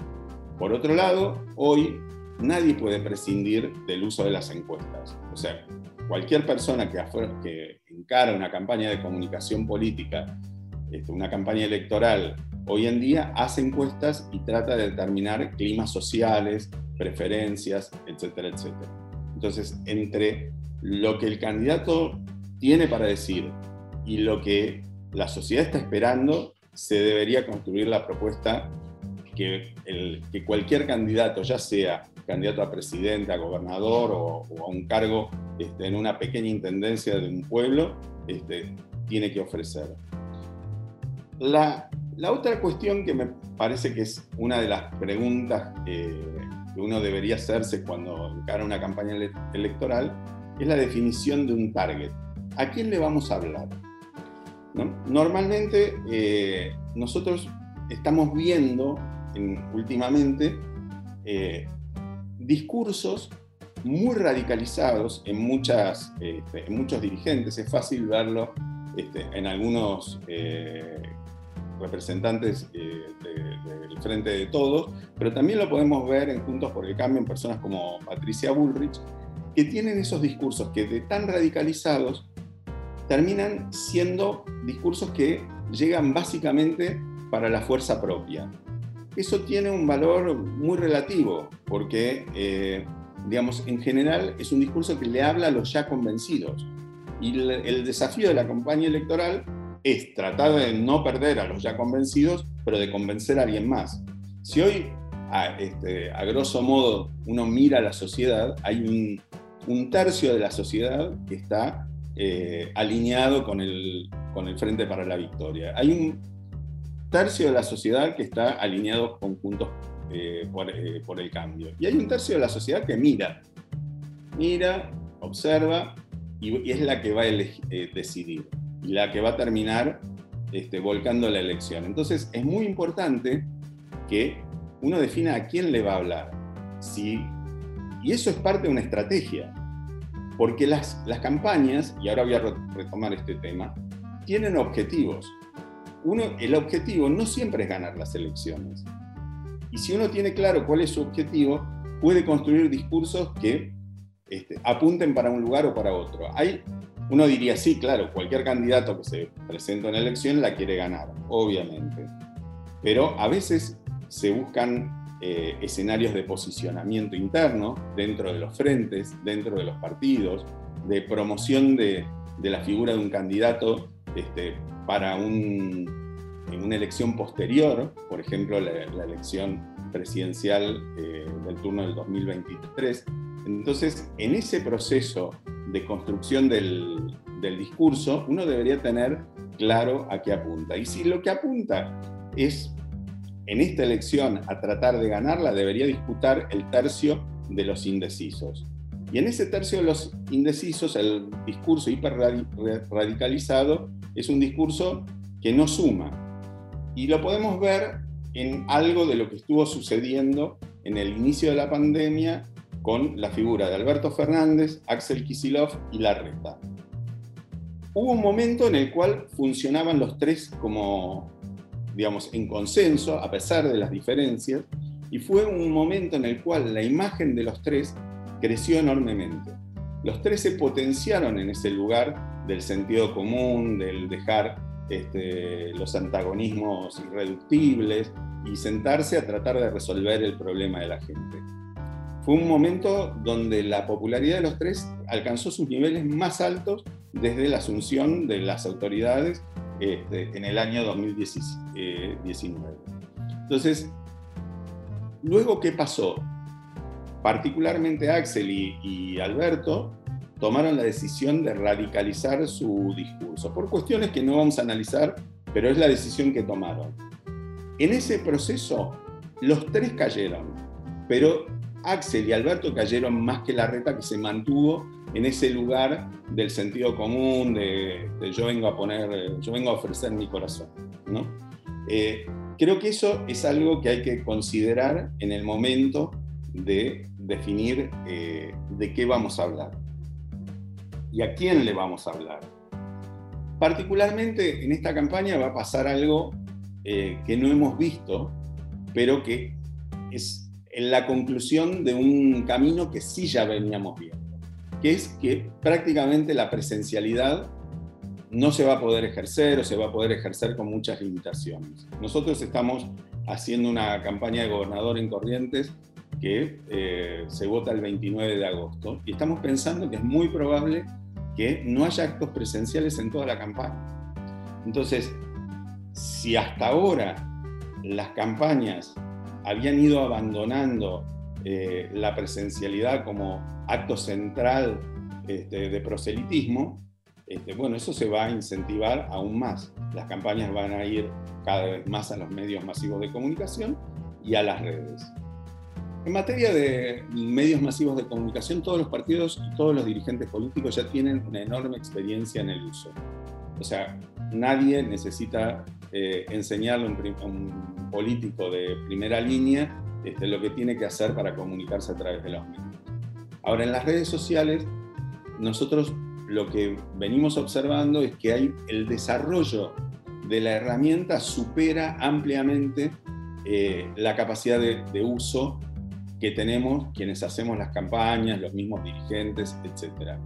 Por otro lado, hoy nadie puede prescindir del uso de las encuestas. O sea, cualquier persona que, que una campaña de comunicación política, este, una campaña electoral, hoy en día hace encuestas y trata de determinar climas sociales, preferencias, etcétera, etcétera. Entonces, entre lo que el candidato tiene para decir y lo que la sociedad está esperando, se debería construir la propuesta que, el, que cualquier candidato, ya sea candidato a presidente, a gobernador o, a un cargo este, en una pequeña intendencia de un pueblo, este, tiene que ofrecer. La, otra cuestión que me parece que es una de las preguntas eh, que uno debería hacerse cuando encara una campaña electoral es la definición de un target. ¿A quién le vamos a hablar? Normalmente eh, nosotros estamos viendo últimamente eh, discursos muy radicalizados en, muchas, este, en muchos dirigentes. Es fácil verlo este, en algunos eh, representantes eh, del Frente de Todos, pero también lo podemos ver en Juntos por el Cambio en personas como Patricia Bullrich, que tienen esos discursos que de tan radicalizados terminan siendo discursos que llegan básicamente para la fuerza propia eso tiene un valor muy relativo, porque, eh, digamos, en general es un discurso que le habla a los ya convencidos. Y el, desafío de la campaña electoral es tratar de no perder a los ya convencidos, pero de convencer a alguien más. Si hoy, a, este, a grosso modo, uno mira la sociedad, hay un, tercio de la sociedad que está eh, alineado con el, con el Frente para la Victoria. Hay un tercio de la sociedad que está alineado con Juntos eh, eh, por, el cambio. Y hay un tercio de la sociedad que mira, mira, observa y, es la que va a eh, decidir y la que va a terminar este, volcando la elección. Entonces es muy importante que uno defina a quién le va a hablar. Si, y eso es parte de una estrategia, porque las, las campañas, y ahora voy a retomar este tema, tienen objetivos uno, el objetivo no siempre es ganar las elecciones. Y si uno tiene claro cuál es su objetivo, puede construir discursos que este, apunten para un lugar o para otro. Hay, uno diría, sí, claro, cualquier candidato que se presenta en la elección la quiere ganar, obviamente. Pero a veces se buscan eh, escenarios de posicionamiento interno dentro de los frentes, dentro de los partidos, de promoción de, de la figura de un candidato este, para un, en una elección posterior, por ejemplo la, elección presidencial eh, del turno del 2023. Entonces, en ese proceso de construcción del, del discurso, uno debería tener claro a qué apunta. Y si lo que apunta es en esta elección a tratar de ganarla, debería disputar el tercio de los indecisos. Y en ese tercio de los indecisos, el discurso hiperradicalizado es un discurso que no suma. Y lo podemos ver en algo de lo que estuvo sucediendo en el inicio de la pandemia con la figura de Alberto Fernández, Axel Kisilov y Larreta. Hubo un momento en el cual funcionaban los tres como, digamos, en consenso, a pesar de las diferencias, y fue un momento en el cual la imagen de los tres creció enormemente. Los tres se potenciaron en ese lugar del sentido común, del dejar este, los antagonismos irreductibles y sentarse a tratar de resolver el problema de la gente. Fue un momento donde la popularidad de los tres alcanzó sus niveles más altos desde la asunción de las autoridades este, en el año 2019. Entonces, luego, ¿qué pasó? particularmente Axel y, Alberto, tomaron la decisión de radicalizar su discurso, por cuestiones que no vamos a analizar, pero es la decisión que tomaron. En ese proceso, los tres cayeron, pero Axel y Alberto cayeron más que la reta que se mantuvo en ese lugar del sentido común, de, yo vengo a poner, yo vengo a ofrecer mi corazón. ¿no? Eh, creo que eso es algo que hay que considerar en el momento de definir eh, de qué vamos a hablar y a quién le vamos a hablar. Particularmente en esta campaña va a pasar algo eh, que no hemos visto, pero que es la conclusión de un camino que sí ya veníamos viendo, que es que prácticamente la presencialidad no se va a poder ejercer o se va a poder ejercer con muchas limitaciones. Nosotros estamos haciendo una campaña de gobernador en Corrientes que eh, se vota el 29 de agosto. Y estamos pensando que es muy probable que no haya actos presenciales en toda la campaña. Entonces, si hasta ahora las campañas habían ido abandonando eh, la presencialidad como acto central este, de proselitismo, este, bueno, eso se va a incentivar aún más. Las campañas van a ir cada vez más a los medios masivos de comunicación y a las redes. En materia de medios masivos de comunicación, todos los partidos y todos los dirigentes políticos ya tienen una enorme experiencia en el uso. O sea, nadie necesita eh, enseñarle a un, político de primera línea este, lo que tiene que hacer para comunicarse a través de los medios. Ahora, en las redes sociales, nosotros lo que venimos observando es que hay el desarrollo de la herramienta supera ampliamente eh, la capacidad de, de uso que tenemos quienes hacemos las campañas, los mismos dirigentes, etc.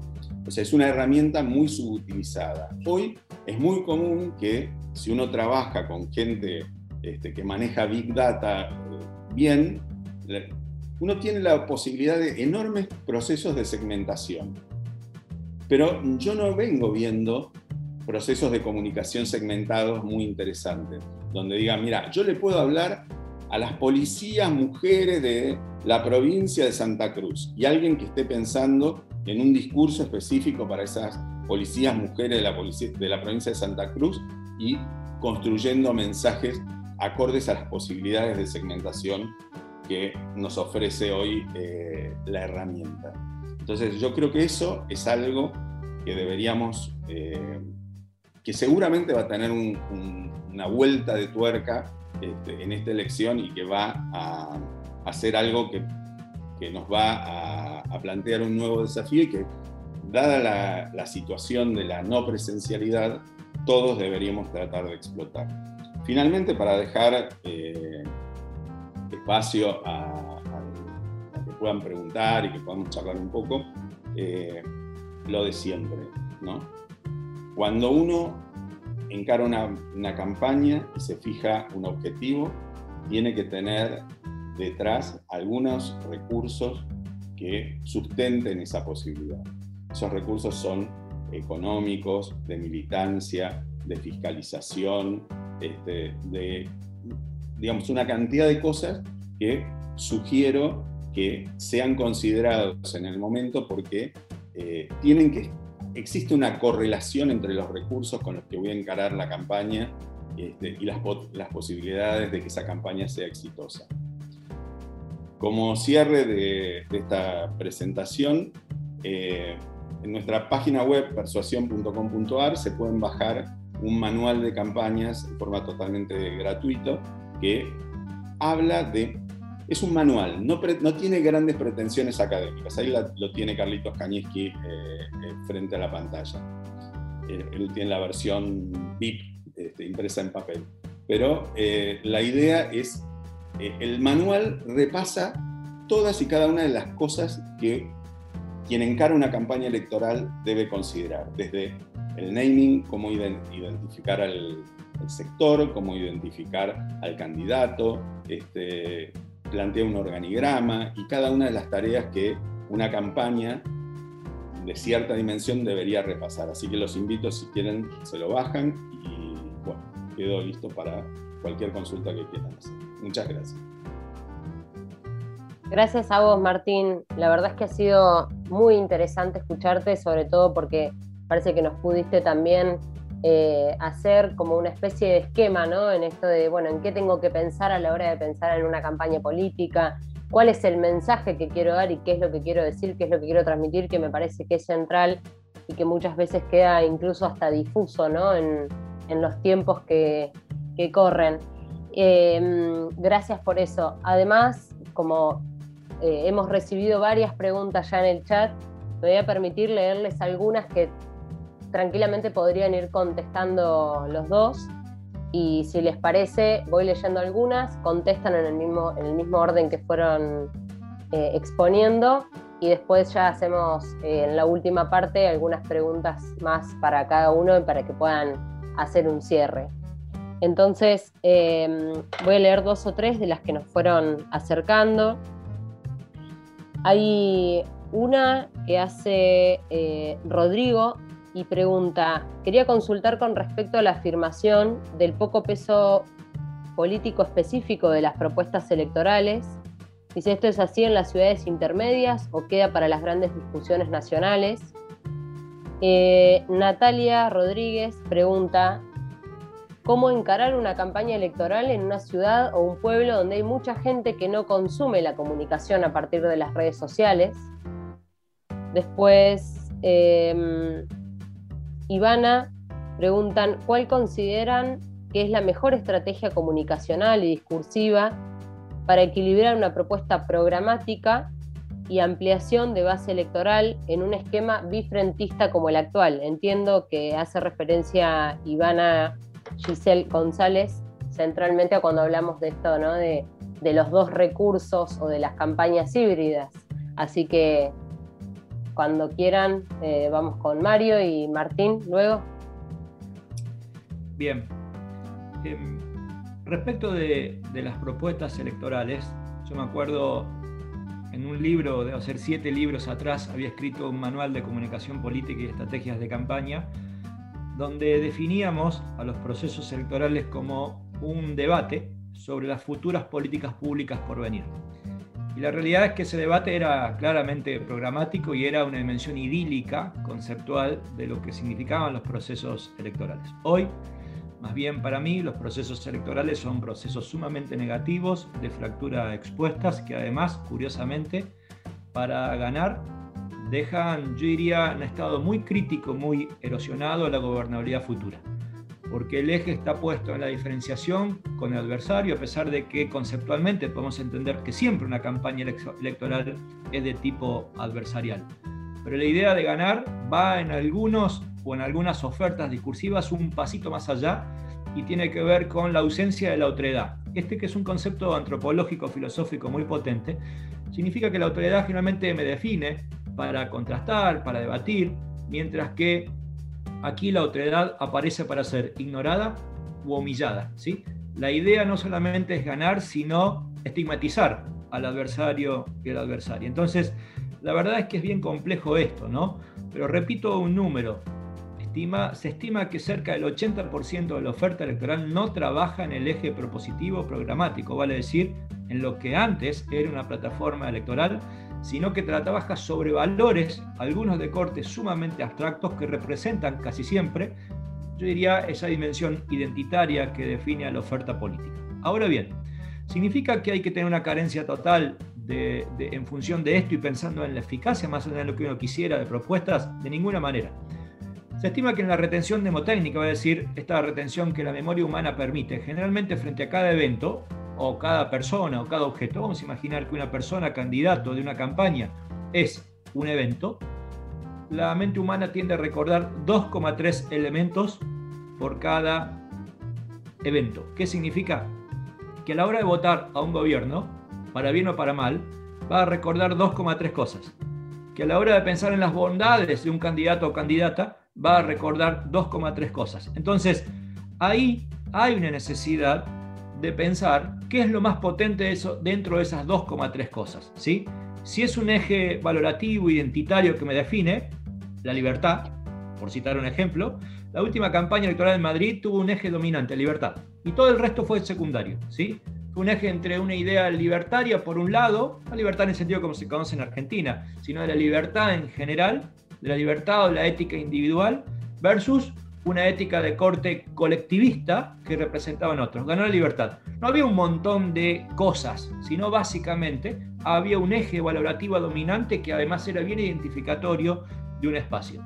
O sea, es una herramienta muy subutilizada. Hoy es muy común que si uno trabaja con gente este, que maneja Big Data eh, bien, uno tiene la posibilidad de enormes procesos de segmentación. Pero yo no vengo viendo procesos de comunicación segmentados muy interesantes, donde diga, mira, yo le puedo hablar a las policías mujeres de la provincia de Santa Cruz y alguien que esté pensando en un discurso específico para esas policías mujeres de la, de la provincia de Santa Cruz y construyendo mensajes acordes a las posibilidades de segmentación que nos ofrece hoy eh, la herramienta. Entonces yo creo que eso es algo que deberíamos, eh, que seguramente va a tener una vuelta de tuerca este, en esta elección y que va a, hacer algo que, nos va a, plantear un nuevo desafío y que, dada la, situación de la no presencialidad, todos deberíamos tratar de explotar. Finalmente, para dejar eh, espacio a, que puedan preguntar y que podamos charlar un poco, eh, lo de siempre, ¿no? Cuando uno encara una, campaña y se fija un objetivo, tiene que tener detrás algunos recursos que sustenten esa posibilidad. Esos recursos son económicos, de militancia, de fiscalización, este, de, digamos, una cantidad de cosas que sugiero que sean considerados en el momento porque eh, tienen que existe una correlación entre los recursos con los que voy a encarar la campaña este, y las, las, posibilidades de que esa campaña sea exitosa. Como cierre de, esta presentación, eh, en nuestra página web persuasión.com.ar se pueden bajar un manual de campañas en forma totalmente gratuito que habla de... Es un manual, no, no tiene grandes pretensiones académicas. Ahí lo tiene Carlitos Kanieski eh, frente a la pantalla. Eh, él tiene la versión VIP este, impresa en papel. Pero eh, la idea es, el manual repasa todas y cada una de las cosas que quien encara una campaña electoral debe considerar, desde el naming, cómo identificar al, sector, cómo identificar al candidato, este, plantea un organigrama y cada una de las tareas que una campaña de cierta dimensión debería repasar. Así que los invito, si quieren, se lo bajan y bueno, quedo listo para cualquier consulta que quieran hacer. Muchas gracias. Gracias a vos, Martín. La verdad es que ha sido muy interesante escucharte, sobre todo porque parece que nos pudiste también eh, hacer como una especie de esquema, ¿no? En esto de, bueno, en qué tengo que pensar a la hora de pensar en una campaña política, cuál es el mensaje que quiero dar y qué es lo que quiero decir, qué es lo que quiero transmitir, que me parece que es central y que muchas veces queda incluso hasta difuso, ¿no? En, los tiempos que, corren. Eh, gracias por eso. Además, como eh, hemos recibido varias preguntas ya en el chat. Me voy a permitir leerles algunas que tranquilamente podrían ir contestando los dos. Y si les parece, voy leyendo algunas, contestan en el mismo, en el mismo orden que fueron eh, exponiendo y después ya hacemos eh, en la última parte algunas preguntas más para cada uno para que puedan hacer un cierre. Entonces, voy a leer dos o tres de las que nos fueron acercando. Hay una que hace eh, Rodrigo y pregunta, quería consultar con respecto a la afirmación del poco peso político específico de las propuestas electorales. si ¿esto es así en las ciudades intermedias o queda para las grandes discusiones nacionales? Eh, Natalia Rodríguez pregunta, cómo encarar una campaña electoral en una ciudad o un pueblo donde hay mucha gente que no consume la comunicación a partir de las redes sociales. Después, em, Ivana preguntan cuál consideran que es la mejor estrategia comunicacional y discursiva para equilibrar una propuesta programática y ampliación de base electoral en un esquema bifrentista como el actual. Entiendo que hace referencia Ivana Giselle González, centralmente cuando hablamos de esto, ¿no? De, los dos recursos o de las campañas híbridas. Así que cuando quieran, eh, vamos con Mario y Martín luego. Bien. Em, respecto de, de, las propuestas electorales, yo me acuerdo en un libro, debo ser siete libros atrás, había escrito un manual de comunicación política y estrategias de campaña donde definíamos a los procesos electorales como un debate sobre las futuras políticas públicas por venir. Y la realidad es que ese debate era claramente programático y era una dimensión idílica, conceptual, de lo que significaban los procesos electorales. Hoy, más bien para mí, los procesos electorales son procesos sumamente negativos, de fractura expuestas, que además, curiosamente, para ganar dejan, yo diría, un estado muy crítico, muy erosionado a la gobernabilidad futura. Porque el eje está puesto en la diferenciación con el adversario, a pesar de que conceptualmente podemos entender que siempre una campaña electoral es de tipo adversarial. Pero la idea de ganar va en algunos o en algunas ofertas discursivas un pasito más allá y tiene que ver con la ausencia de la otredad. Este que es un concepto antropológico, filosófico muy potente, significa que la autoridad finalmente me define, para contrastar, para debatir, mientras que aquí la autoridad aparece para ser ignorada u humillada. ¿sí? La idea no solamente es ganar, sino estigmatizar al adversario y al adversario. Entonces, la verdad es que es bien complejo esto, ¿no? Pero repito un número. Se estima que cerca del 80% de la oferta electoral no trabaja en el eje propositivo programático, vale decir, en lo que antes era una plataforma electoral sino que trabaja sobre valores, algunos de corte sumamente abstractos que representan casi siempre, yo diría, esa dimensión identitaria que define a la oferta política. Ahora bien, ¿significa que hay que tener una carencia total en función de esto y pensando en la eficacia más allá de lo que uno quisiera de propuestas, de ninguna manera. Se estima que en la retención mnemotécnica, va a decir, esta retención que la memoria humana permite, generalmente frente a cada evento, o cada persona, o cada objeto, vamos a imaginar que una persona candidato de una campaña es un evento, la mente humana tiende a recordar 2,3 elementos por cada evento. ¿Qué significa? Que a la hora de votar a un gobierno, para bien o para mal, va a recordar 2,3 cosas. Que a la hora de pensar en las bondades de un candidato o candidata, va a recordar 2,3 cosas. Entonces, ahí hay una necesidad de pensar qué es lo más potente de eso dentro de esas 2,3 cosas. ¿sí? Si es un eje valorativo, identitario que me define, la libertad, por citar un ejemplo, la última campaña electoral en Madrid tuvo un eje dominante, libertad, y todo el resto fue secundario. ¿sí? Un eje entre una idea libertaria, por un lado, la libertad en el sentido como se conoce en Argentina, sino de la libertad en general, de la libertad o la ética individual, versus una ética de corte colectivista que representaban otros. Ganó la libertad. No había un montón de cosas, sino básicamente había un eje valorativo dominante que además era bien identificatorio de un espacio.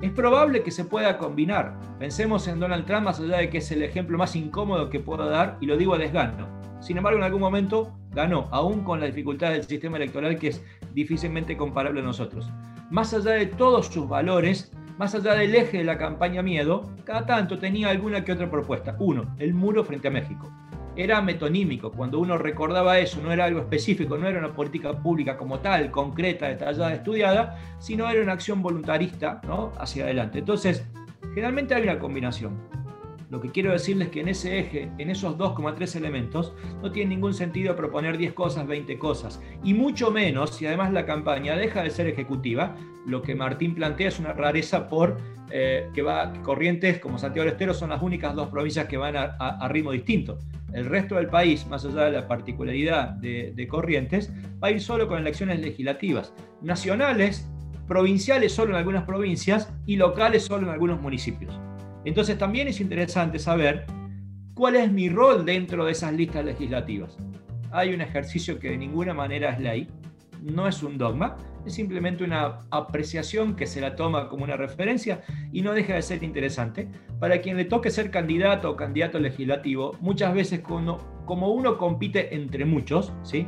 Es probable que se pueda combinar. Pensemos en Donald Trump, más allá de que es el ejemplo más incómodo que puedo dar, y lo digo a desgano. Sin embargo, en algún momento ganó, aún con la dificultad del sistema electoral que es difícilmente comparable a nosotros. Más allá de todos sus valores, más allá del eje de la campaña miedo, cada tanto tenía alguna que otra propuesta. Uno, el muro frente a México era metonímico. Cuando uno recordaba eso, no era algo específico, no era una política pública como tal, concreta, detallada, estudiada, sino era una acción voluntarista ¿no? hacia adelante. Entonces, generalmente hay una combinación. Lo que quiero decirles es que en ese eje, en esos 2,3 elementos, no tiene ningún sentido proponer 10 cosas, 20 cosas. Y mucho menos si además la campaña deja de ser ejecutiva. Lo que Martín plantea es una rareza por eh, que va Corrientes como Santiago del Estero son las únicas dos provincias que van a ritmo distinto. El resto del país, más allá de la particularidad de, Corrientes, va a ir solo con elecciones legislativas, nacionales, provinciales solo en algunas provincias y locales solo en algunos municipios. Entonces también es interesante saber cuál es mi rol dentro de esas listas legislativas. Hay un ejercicio que de ninguna manera es ley, no es un dogma, es simplemente una apreciación que se la toma como una referencia y no deja de ser interesante. Para quien le toque ser candidato o candidato legislativo, muchas veces como, uno compite entre muchos, ¿sí?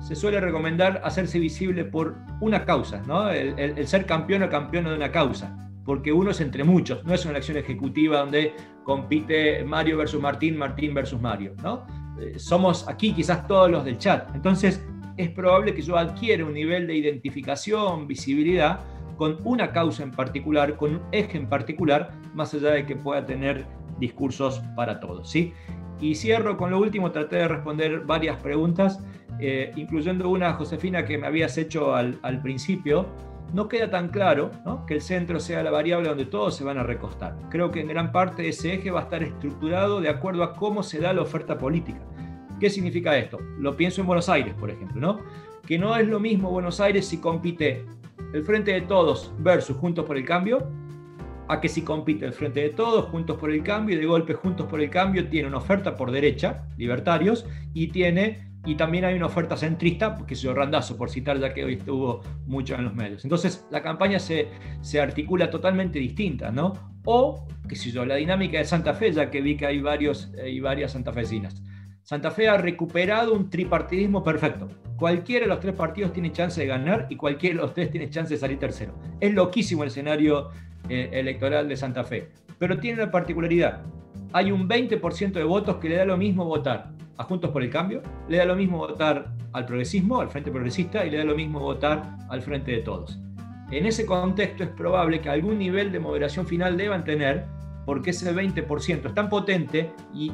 se suele recomendar hacerse visible por una causa, ¿no? el, ser campeón o campeón de una causa porque uno es entre muchos, no es una elección ejecutiva donde compite Mario versus Martín, Martín versus Mario, ¿no? Eh, somos aquí quizás todos los del chat. Entonces, es probable que yo adquiera un nivel de identificación, visibilidad con una causa en particular, con un eje en particular, más allá de que pueda tener discursos para todos. ¿sí? Y cierro con lo último, traté de responder varias preguntas, eh, incluyendo una, Josefina, que me habías hecho al, principio. No queda tan claro que el centro sea la variable donde todos se van a recostar. Creo que en gran parte ese eje va a estar estructurado de acuerdo a cómo se da la oferta política. ¿Qué significa esto? Lo pienso en Buenos Aires, por ejemplo, ¿no? Que no es lo mismo Buenos Aires si compite el Frente de Todos versus Juntos por el Cambio, a que si compite el Frente de Todos, Juntos por el Cambio, y de golpe Juntos por el Cambio tiene una oferta por derecha, libertarios, y tiene y también hay una oferta centrista, que se Randazo, por citar, ya que hoy estuvo mucho en los medios. Entonces, la campaña se, se articula totalmente distinta, ¿no? O, qué sé yo, la dinámica de Santa Fe, ya que vi que hay, varios, hay varias santafesinas. Santa Fe ha recuperado un tripartidismo perfecto. Cualquiera de los tres partidos tiene chance de ganar y cualquiera de los tres tiene chance de salir tercero. Es loquísimo el escenario eh, electoral de Santa Fe, pero tiene una particularidad. Hay un 20% de votos que le da lo mismo votar a Juntos por el Cambio, le da lo mismo votar al progresismo, al Frente Progresista, y le da lo mismo votar al Frente de Todos. En ese contexto es probable que algún nivel de moderación final deban tener, porque ese 20% es tan potente y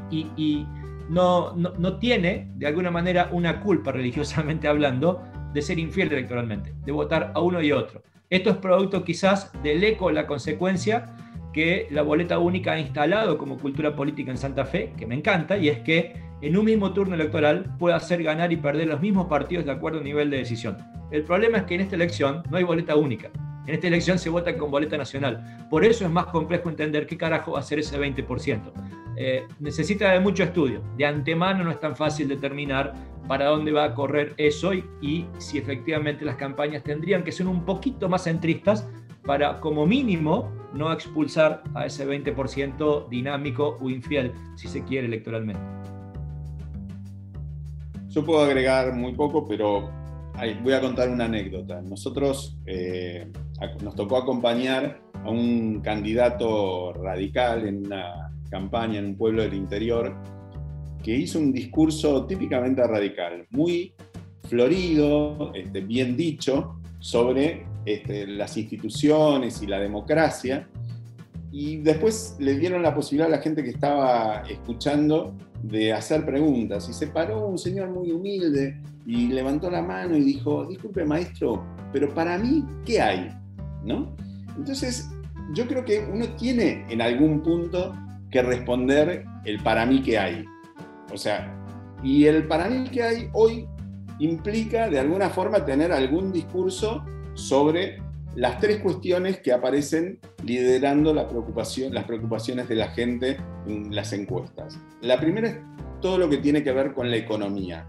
no, no, tiene, de alguna manera, una culpa religiosamente hablando de ser infiel electoralmente, de votar a uno y otro. Esto es producto quizás del eco, la consecuencia que la boleta única ha instalado como cultura política en Santa Fe, que me encanta, y es que en un mismo turno electoral puede hacer ganar y perder los mismos partidos de acuerdo a nivel de decisión. El problema es que en esta elección no hay boleta única. En esta elección se vota con boleta nacional. Por eso es más complejo entender qué carajo va a ser ese 20%. Eh, necesita de mucho estudio. De antemano no es tan fácil determinar para dónde va a correr eso y, y si efectivamente las campañas tendrían que ser un poquito más centristas para, como mínimo, no expulsar a ese 20% dinámico o infiel, si se quiere, electoralmente. Yo puedo agregar muy poco, pero voy a contar una anécdota. Nosotros eh, nos tocó acompañar a un candidato radical en una campaña en un pueblo del interior que hizo un discurso típicamente radical, muy florido, este, bien dicho, sobre este, las instituciones y la democracia. Y después le dieron la posibilidad a la gente que estaba escuchando de hacer preguntas. Y se paró un señor muy humilde y levantó la mano y dijo, disculpe maestro, pero para mí, ¿qué hay? ¿No? Entonces, yo creo que uno tiene en algún punto que responder el para mí que hay. O sea, y el para mí que hay hoy implica de alguna forma tener algún discurso sobre las tres cuestiones que aparecen liderando las preocupaciones de la gente en las encuestas. La primera es todo lo que tiene que ver con la economía,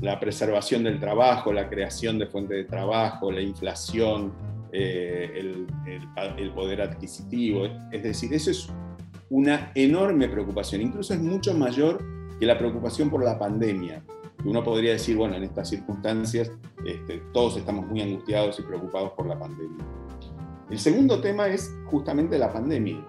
la preservación del trabajo, la creación de fuentes de trabajo, la inflación, eh, el, poder adquisitivo. Es decir, eso es una enorme preocupación, incluso es mucho mayor que la preocupación por la pandemia. Uno podría decir, bueno, en estas circunstancias este, todos estamos muy angustiados y preocupados por la pandemia. El segundo tema es justamente la pandemia,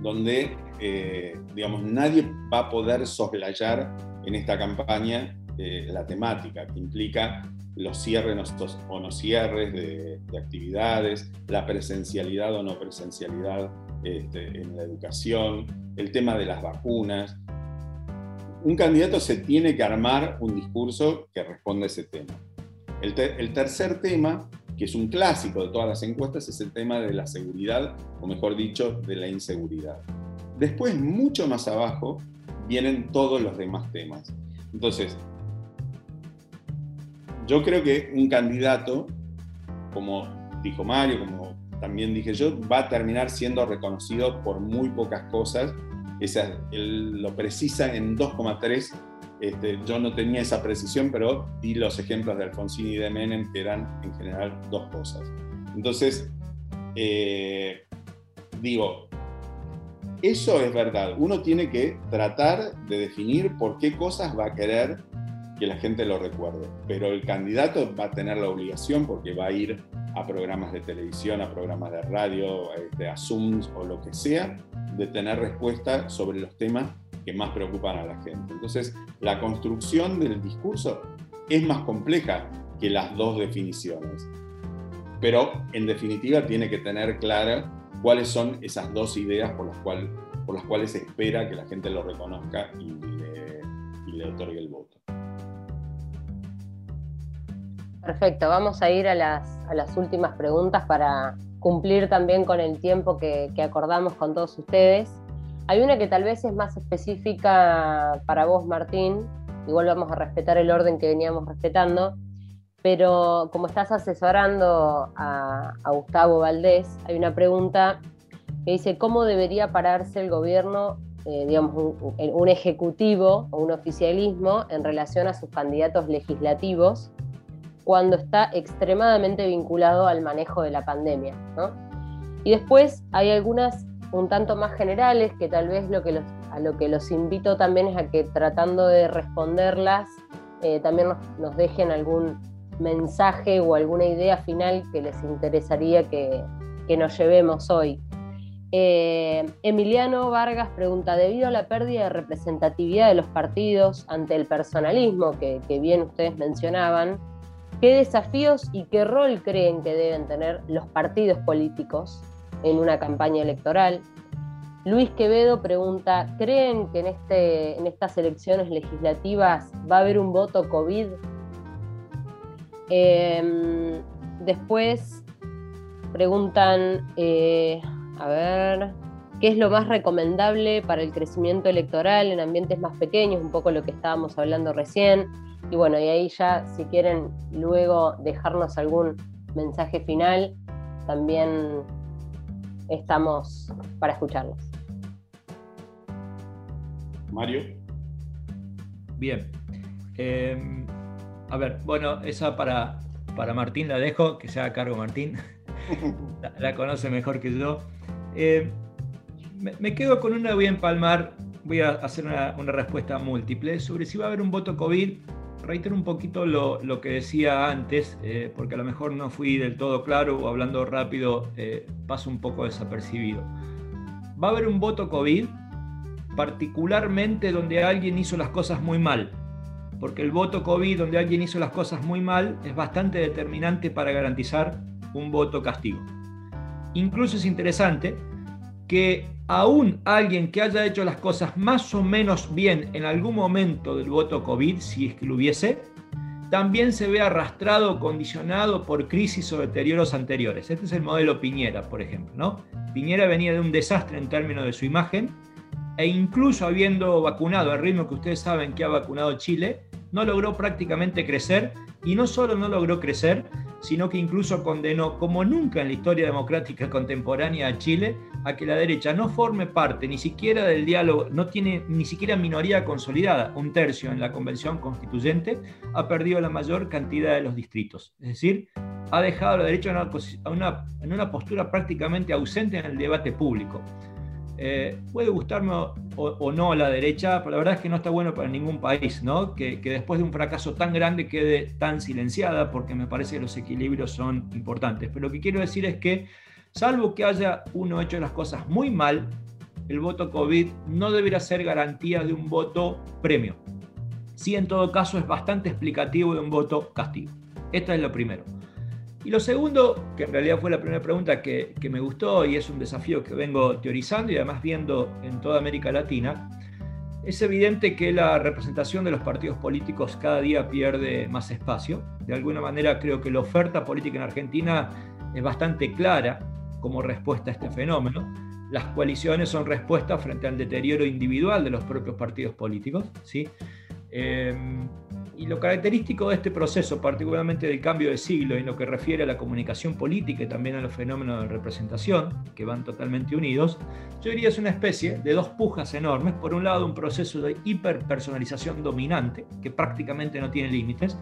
donde, eh, digamos, nadie va a poder soslayar en esta campaña eh, la temática, que implica los cierres o no cierres de, actividades, la presencialidad o no presencialidad este, en la educación, el tema de las vacunas, un candidato se tiene que armar un discurso que responda a ese tema. El, tercer tema, que es un clásico de todas las encuestas, es el tema de la seguridad, o mejor dicho, de la inseguridad. Después, mucho más abajo, vienen todos los demás temas. Entonces, yo creo que un candidato, como dijo Mario, como también dije yo, va a terminar siendo reconocido por muy pocas cosas esa, él lo precisa en 2,3. Este, yo no tenía esa precisión, pero di los ejemplos de Alfonsín y de Menem, que eran en general dos cosas. Entonces, eh, digo, eso es verdad. Uno tiene que tratar de definir por qué cosas va a querer que la gente lo recuerde. Pero el candidato va a tener la obligación porque va a ir a programas de televisión, a programas de radio, este, a Zooms o lo que sea, de tener respuesta sobre los temas que más preocupan a la gente. Entonces, la construcción del discurso es más compleja que las dos definiciones, pero en definitiva tiene que tener clara cuáles son esas dos ideas por las, cual, por las cuales se espera que la gente lo reconozca y le, y le otorgue el voto. Perfecto, vamos a ir a las, a las últimas preguntas para cumplir también con el tiempo que, acordamos con todos ustedes. Hay una que tal vez es más específica para vos, Martín. Igual vamos a respetar el orden que veníamos respetando. Pero como estás asesorando a, Gustavo Valdés, hay una pregunta que dice, ¿cómo debería pararse el gobierno, eh, digamos, un, ejecutivo o un oficialismo en relación a sus candidatos legislativos cuando está extremadamente vinculado al manejo de la pandemia. Y después hay algunas un tanto más generales que tal vez lo que los, a lo que los invito también es a que tratando de responderlas eh, también nos, dejen algún mensaje o alguna idea final que les interesaría que, nos llevemos hoy. Eh, Emiliano Vargas pregunta, debido a la pérdida de representatividad de los partidos ante el personalismo que bien ustedes mencionaban, ¿Qué desafíos y qué rol creen que deben tener los partidos políticos en una campaña electoral? Luis Quevedo pregunta, ¿creen que en, este, en estas elecciones legislativas va a haber un voto COVID? Em, después preguntan, eh, a ver, ¿qué es lo más recomendable para el crecimiento electoral en ambientes más pequeños? Un poco lo que estábamos hablando recién. Y bueno, y ahí ya, si quieren luego dejarnos algún mensaje final, también estamos para escucharlos. Mario. Bien. Em, a ver, bueno, esa para, para Martín la dejo, que se haga cargo Martín. la, conoce mejor que yo. Em, me, quedo con una, voy a empalmar, voy a hacer una, respuesta múltiple sobre si va a haber un voto COVID. Reitero un poquito lo, que decía antes, eh, porque a lo mejor no fui del todo claro o hablando rápido eh, paso un poco desapercibido. Va a haber un voto COVID, particularmente donde alguien hizo las cosas muy mal porque el voto COVID donde alguien hizo las cosas muy mal es bastante determinante para garantizar un voto castigo. Incluso es interesante que aún alguien que haya hecho las cosas más o menos bien en algún momento del voto COVID, si es que lo hubiese, también se ve arrastrado o condicionado por crisis o deterioros anteriores. Este es el modelo Piñera, por ejemplo. ¿no? Piñera venía de un desastre en términos de su imagen e incluso habiendo vacunado al ritmo que ustedes saben que ha vacunado Chile, no logró prácticamente crecer y no solo no logró crecer, sino que incluso condenó, como nunca en la historia democrática contemporánea a Chile, a que la derecha no forme parte ni siquiera del diálogo, no tiene ni siquiera minoría consolidada, un tercio en la convención constituyente, ha perdido la mayor cantidad de los distritos. Es decir, ha dejado a la derecha en una postura prácticamente ausente en el debate público. Eh, puede gustarme o, no la derecha, pero la verdad es que no está bueno para ningún país, ¿no? Que, después de un fracaso tan grande quede tan silenciada, porque me parece que los equilibrios son importantes. Pero lo que quiero decir es que, salvo que haya uno hecho las cosas muy mal, el voto COVID no debería ser garantía de un voto premio. Sí, en todo caso, es bastante explicativo de un voto castigo. Esto es lo primero. Y lo segundo, que en realidad fue la primera pregunta que, me gustó y es un desafío que vengo teorizando y además viendo en toda América Latina, es evidente que la representación de los partidos políticos cada día pierde más espacio. De alguna manera creo que la oferta política en Argentina es bastante clara como respuesta a este fenómeno. Las coaliciones son respuesta frente al deterioro individual de los propios partidos políticos. ¿sí? Em, y lo característico de este proceso, particularmente del cambio de siglo en lo que refiere a la comunicación política y también a los fenómenos de representación, que van totalmente unidos, yo diría es una especie de dos pujas enormes. Por un lado, un proceso de hiperpersonalización dominante, que prácticamente no tiene límites.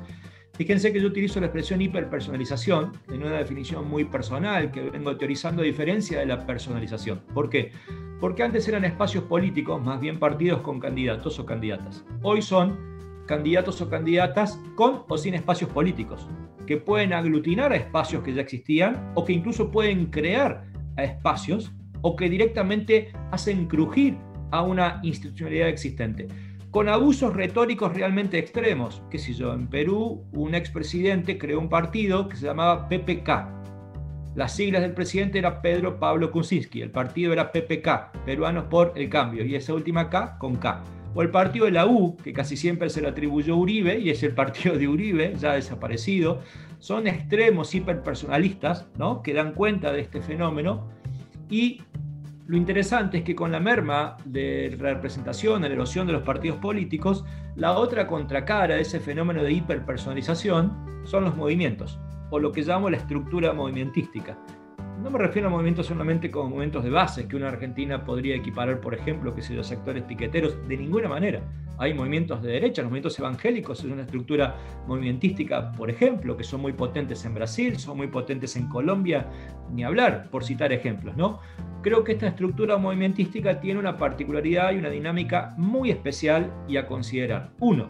Fíjense que yo utilizo la expresión hiperpersonalización en una definición muy personal que vengo teorizando a diferencia de la personalización. ¿Por qué? Porque antes eran espacios políticos, más bien partidos con candidatos o candidatas. Hoy son candidatos o candidatas con o sin espacios políticos, que pueden aglutinar a espacios que ya existían o que incluso pueden crear a espacios o que directamente hacen crujir a una institucionalidad existente. Con abusos retóricos realmente extremos. Qué sé yo, en Perú un expresidente creó un partido que se llamaba PPK. Las siglas del presidente era Pedro Pablo Kuczynski, el partido era PPK, Peruanos por el Cambio, y esa última K con K o el partido de la U, que casi siempre se le atribuyó a Uribe, y es el partido de Uribe, ya desaparecido, son extremos hiperpersonalistas, ¿no? que dan cuenta de este fenómeno, y lo interesante es que con la merma de representación, de la erosión de los partidos políticos, la otra contracara de ese fenómeno de hiperpersonalización son los movimientos, o lo que llamo la estructura movimentística. No me refiero a movimientos solamente como movimientos de base, que una Argentina podría equiparar, por ejemplo, que si los sectores piqueteros, de ninguna manera. Hay movimientos de derecha, los movimientos evangélicos es una estructura movimentística, por ejemplo, que son muy potentes en Brasil, son muy potentes en Colombia, ni hablar, por citar ejemplos, ¿no? Creo que esta estructura movimentística tiene una particularidad y una dinámica muy especial y a considerar. Uno,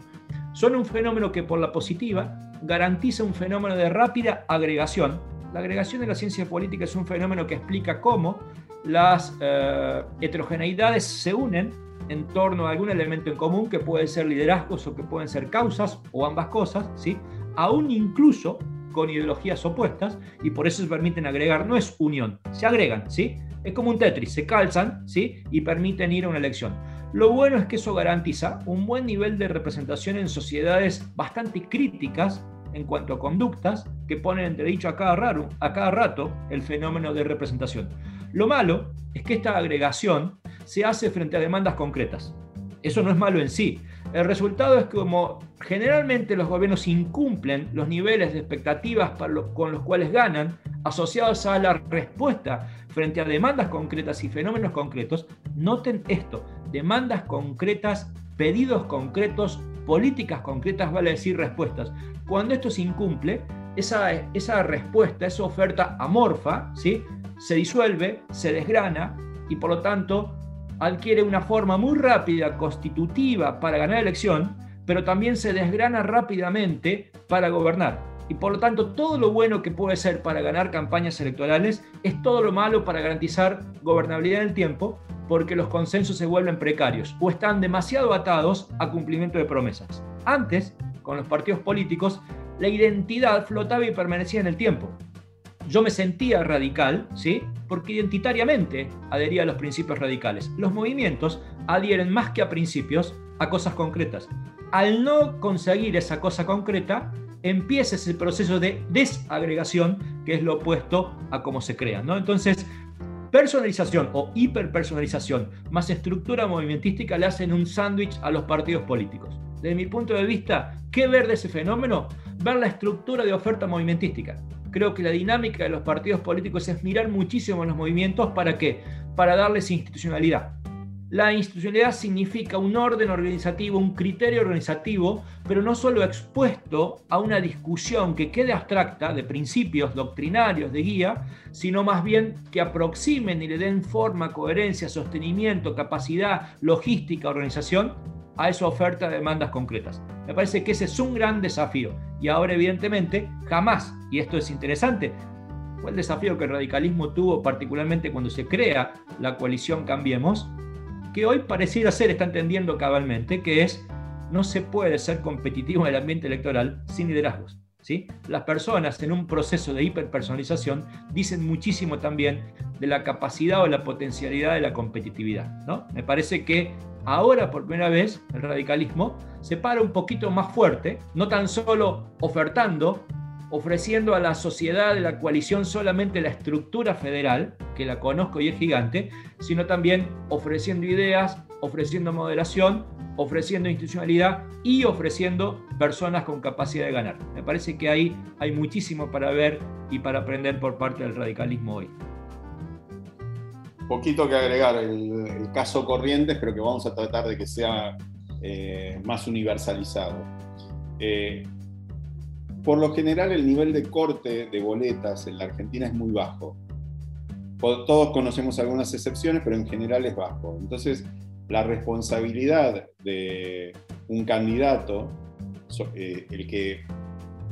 son un fenómeno que por la positiva garantiza un fenómeno de rápida agregación la agregación de la ciencia política es un fenómeno que explica cómo las eh, heterogeneidades se unen en torno a algún elemento en común que puede ser liderazgos o que pueden ser causas o ambas cosas, ¿sí? aún incluso con ideologías opuestas y por eso se permiten agregar, no es unión, se agregan, ¿sí? Es como un Tetris, se calzan, ¿sí? Y permiten ir a una elección. Lo bueno es que eso garantiza un buen nivel de representación en sociedades bastante críticas en cuanto a conductas que ponen entredicho a cada, raro, a cada rato el fenómeno de representación. Lo malo es que esta agregación se hace frente a demandas concretas. Eso no es malo en sí. El resultado es que como generalmente los gobiernos incumplen los niveles de expectativas con los cuales ganan, asociados a la respuesta frente a demandas concretas y fenómenos concretos, noten esto, demandas concretas, pedidos concretos políticas concretas, vale decir respuestas. Cuando esto se incumple, esa, esa respuesta, esa oferta amorfa, ¿sí? se disuelve, se desgrana y por lo tanto adquiere una forma muy rápida, constitutiva para ganar elección, pero también se desgrana rápidamente para gobernar. Y por lo tanto, todo lo bueno que puede ser para ganar campañas electorales es todo lo malo para garantizar gobernabilidad en el tiempo, porque los consensos se vuelven precarios o están demasiado atados a cumplimiento de promesas. Antes, con los partidos políticos, la identidad flotaba y permanecía en el tiempo. Yo me sentía radical, ¿sí? Porque identitariamente adhería a los principios radicales. Los movimientos adhieren más que a principios, a cosas concretas. Al no conseguir esa cosa concreta, empieza ese proceso de desagregación, que es lo opuesto a cómo se crea. ¿no? Entonces, personalización o hiperpersonalización más estructura movimentística le hacen un sándwich a los partidos políticos. Desde mi punto de vista, ¿qué ver de ese fenómeno? Ver la estructura de oferta movimentística. Creo que la dinámica de los partidos políticos es mirar muchísimo los movimientos para qué? Para darles institucionalidad. La institucionalidad significa un orden organizativo, un criterio organizativo, pero no solo expuesto a una discusión que quede abstracta de principios doctrinarios de guía, sino más bien que aproximen y le den forma, coherencia, sostenimiento, capacidad, logística, organización a esa oferta de demandas concretas. Me parece que ese es un gran desafío y ahora evidentemente jamás, y esto es interesante, fue el desafío que el radicalismo tuvo particularmente cuando se crea la coalición Cambiemos, que hoy pareciera ser, está entendiendo cabalmente, que es no se puede ser competitivo en el ambiente electoral sin liderazgos. ¿sí? Las personas en un proceso de hiperpersonalización dicen muchísimo también de la capacidad o la potencialidad de la competitividad. ¿no? Me parece que ahora por primera vez el radicalismo se para un poquito más fuerte, no tan solo ofertando ofreciendo a la sociedad de la coalición solamente la estructura federal, que la conozco y es gigante, sino también ofreciendo ideas, ofreciendo moderación, ofreciendo institucionalidad y ofreciendo personas con capacidad de ganar. Me parece que ahí hay muchísimo para ver y para aprender por parte del radicalismo hoy. Poquito que agregar, el, caso Corrientes, pero que vamos a tratar de que sea eh, más universalizado. Eh, por lo general, el nivel de corte de boletas en la Argentina es muy bajo. Todos conocemos algunas excepciones, pero en general es bajo. Entonces, la responsabilidad de un candidato, eh, el que,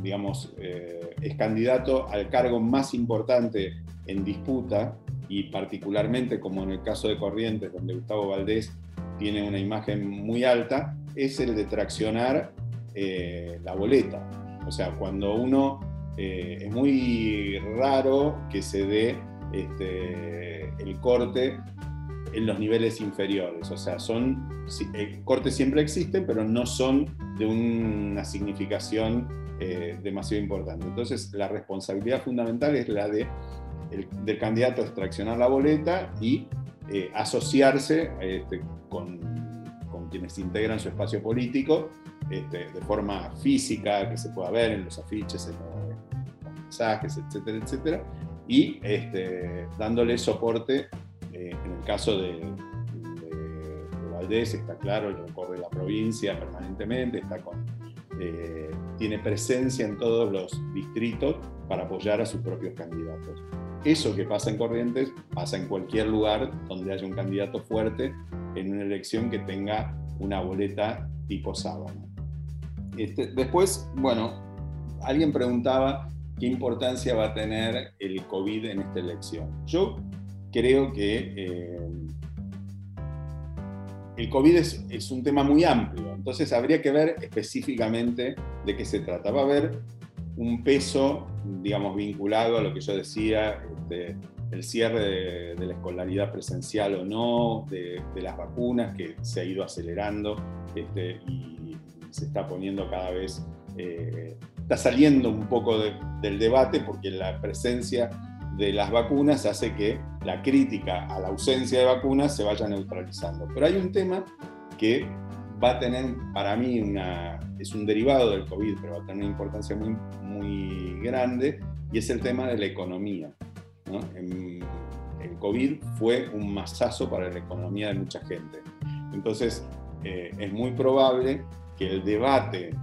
digamos, eh, es candidato al cargo más importante en disputa, y particularmente como en el caso de Corrientes, donde Gustavo Valdés tiene una imagen muy alta, es el de traccionar eh, la boleta. O sea, cuando uno eh, es muy raro que se dé este, el corte en los niveles inferiores. O sea, son el corte siempre existen, pero no son de una significación eh, demasiado importante. Entonces, la responsabilidad fundamental es la de del candidato a extraccionar la boleta y eh, asociarse este, con, con quienes integran su espacio político este, de forma física, que se pueda ver en los afiches, en los, mensajes, etcétera, etcétera, y este, dándole soporte, eh, en el caso de, Valdés, está claro, él recorre la provincia permanentemente, está con, eh, tiene presencia en todos los distritos para apoyar a sus propios candidatos. Eso que pasa en Corrientes pasa en cualquier lugar donde haya un candidato fuerte en una elección que tenga una boleta tipo sábana. Este, después, bueno, alguien preguntaba qué importancia va a tener el COVID en esta elección. Yo creo que eh, el COVID es, un tema muy amplio, entonces habría que ver específicamente de qué se trata. Va a haber un peso, digamos, vinculado a lo que yo decía, este, el cierre de, la escolaridad presencial o no, de, las vacunas que se ha ido acelerando este, y se está poniendo cada vez, eh, está saliendo un poco del debate porque la presencia de las vacunas hace que la crítica a la ausencia de vacunas se vaya neutralizando. Pero hay un tema que va a tener, para mí, una, es un derivado del COVID, pero va a tener una importancia muy, muy grande, y es el tema de la economía. el COVID fue un masazo para la economía de mucha gente. Entonces, eh, es muy probable que el debate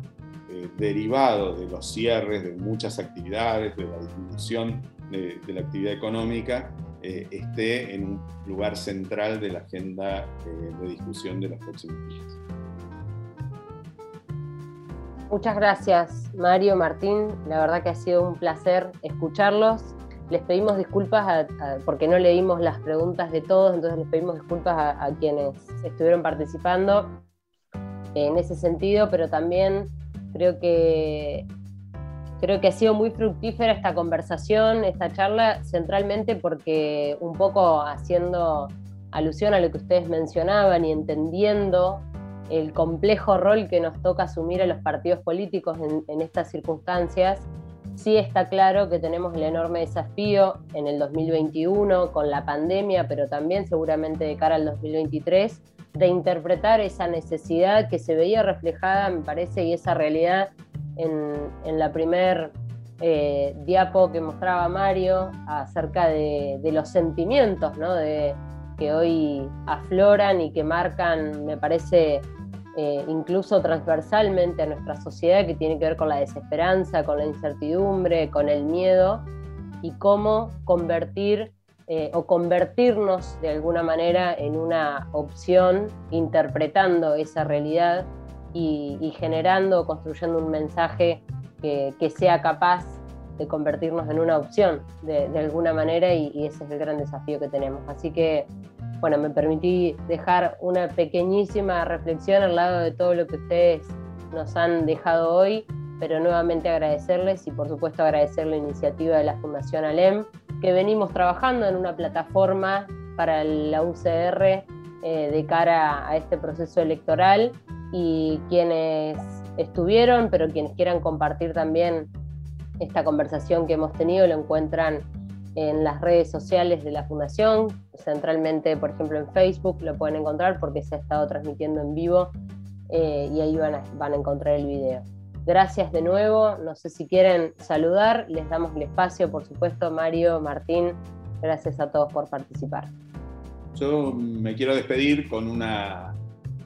eh, derivado de los cierres de muchas actividades, de la disminución de, la actividad económica, eh, esté en un lugar central de la agenda eh, de discusión de los próximos días. Muchas gracias, Mario, Martín. La verdad que ha sido un placer escucharlos. Les pedimos disculpas porque no leímos las preguntas de todos, entonces les pedimos disculpas a quienes estuvieron participando en ese sentido, pero también creo que Creo que ha sido muy fructífera esta conversación, esta charla, centralmente porque un poco haciendo alusión a lo que ustedes mencionaban y entendiendo el complejo rol que nos toca asumir a los partidos políticos en, estas circunstancias, sí está claro que tenemos el enorme desafío en el 2021 con la pandemia, pero también seguramente de cara al 2023, de interpretar esa necesidad que se veía reflejada, me parece, y esa realidad en, la primer eh, diapo que mostraba Mario acerca de, los sentimientos de, que hoy afloran y que marcan, me parece, eh, incluso transversalmente a nuestra sociedad, que tiene que ver con la desesperanza, con la incertidumbre, con el miedo, y cómo convertir eh, o convertirnos de alguna manera en una opción interpretando esa realidad y, generando, construyendo un mensaje que, sea capaz de convertirnos en una opción de, alguna manera y, ese es el gran desafío que tenemos. Así que, bueno, me permití dejar una pequeñísima reflexión al lado de todo lo que ustedes nos han dejado hoy, pero nuevamente agradecerles y por supuesto agradecer la iniciativa de la Fundación ALEM, que venimos trabajando en una plataforma para la UCR eh, de cara a este proceso electoral y quienes estuvieron, pero quienes quieran compartir también esta conversación que hemos tenido lo encuentran en las redes sociales de la Fundación, centralmente, por ejemplo, en Facebook lo pueden encontrar porque se ha estado transmitiendo en vivo eh, y ahí van van a encontrar el video. Gracias de nuevo, no sé si quieren saludar, les damos el espacio, por supuesto, Mario, Martín, gracias a todos por participar. Yo me quiero despedir con una,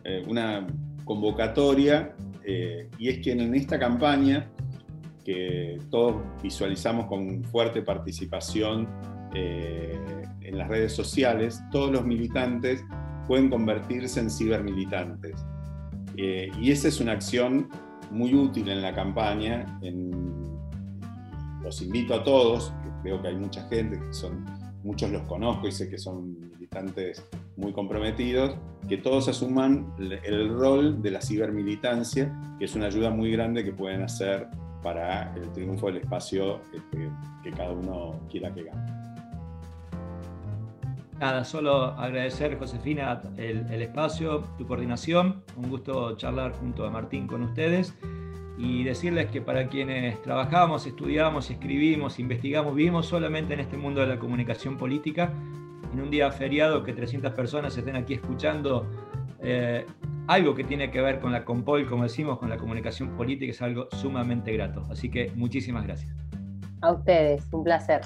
eh, una convocatoria eh, y es que en esta campaña, que todos visualizamos con fuerte participación eh, en las redes sociales, todos los militantes pueden convertirse en cibermilitantes. Y esa es una acción muy útil en la campaña. los invito a todos, veo que hay mucha gente, que son, muchos los conozco y sé que son militantes muy comprometidos, que todos asuman el rol de la cibermilitancia, que es una ayuda muy grande que pueden hacer para el triunfo del espacio este, que cada uno quiera que gane. Nada, solo agradecer, Josefina, el, el, espacio, tu coordinación. Un gusto charlar junto a Martín con ustedes y decirles que para quienes trabajamos, estudiamos, escribimos, investigamos, vivimos solamente en este mundo de la comunicación política, en un día feriado que 300 personas estén aquí escuchando eh, algo que tiene que ver con la Compol, como decimos, con la comunicación política, es algo sumamente grato. Así que muchísimas gracias. A ustedes, un placer.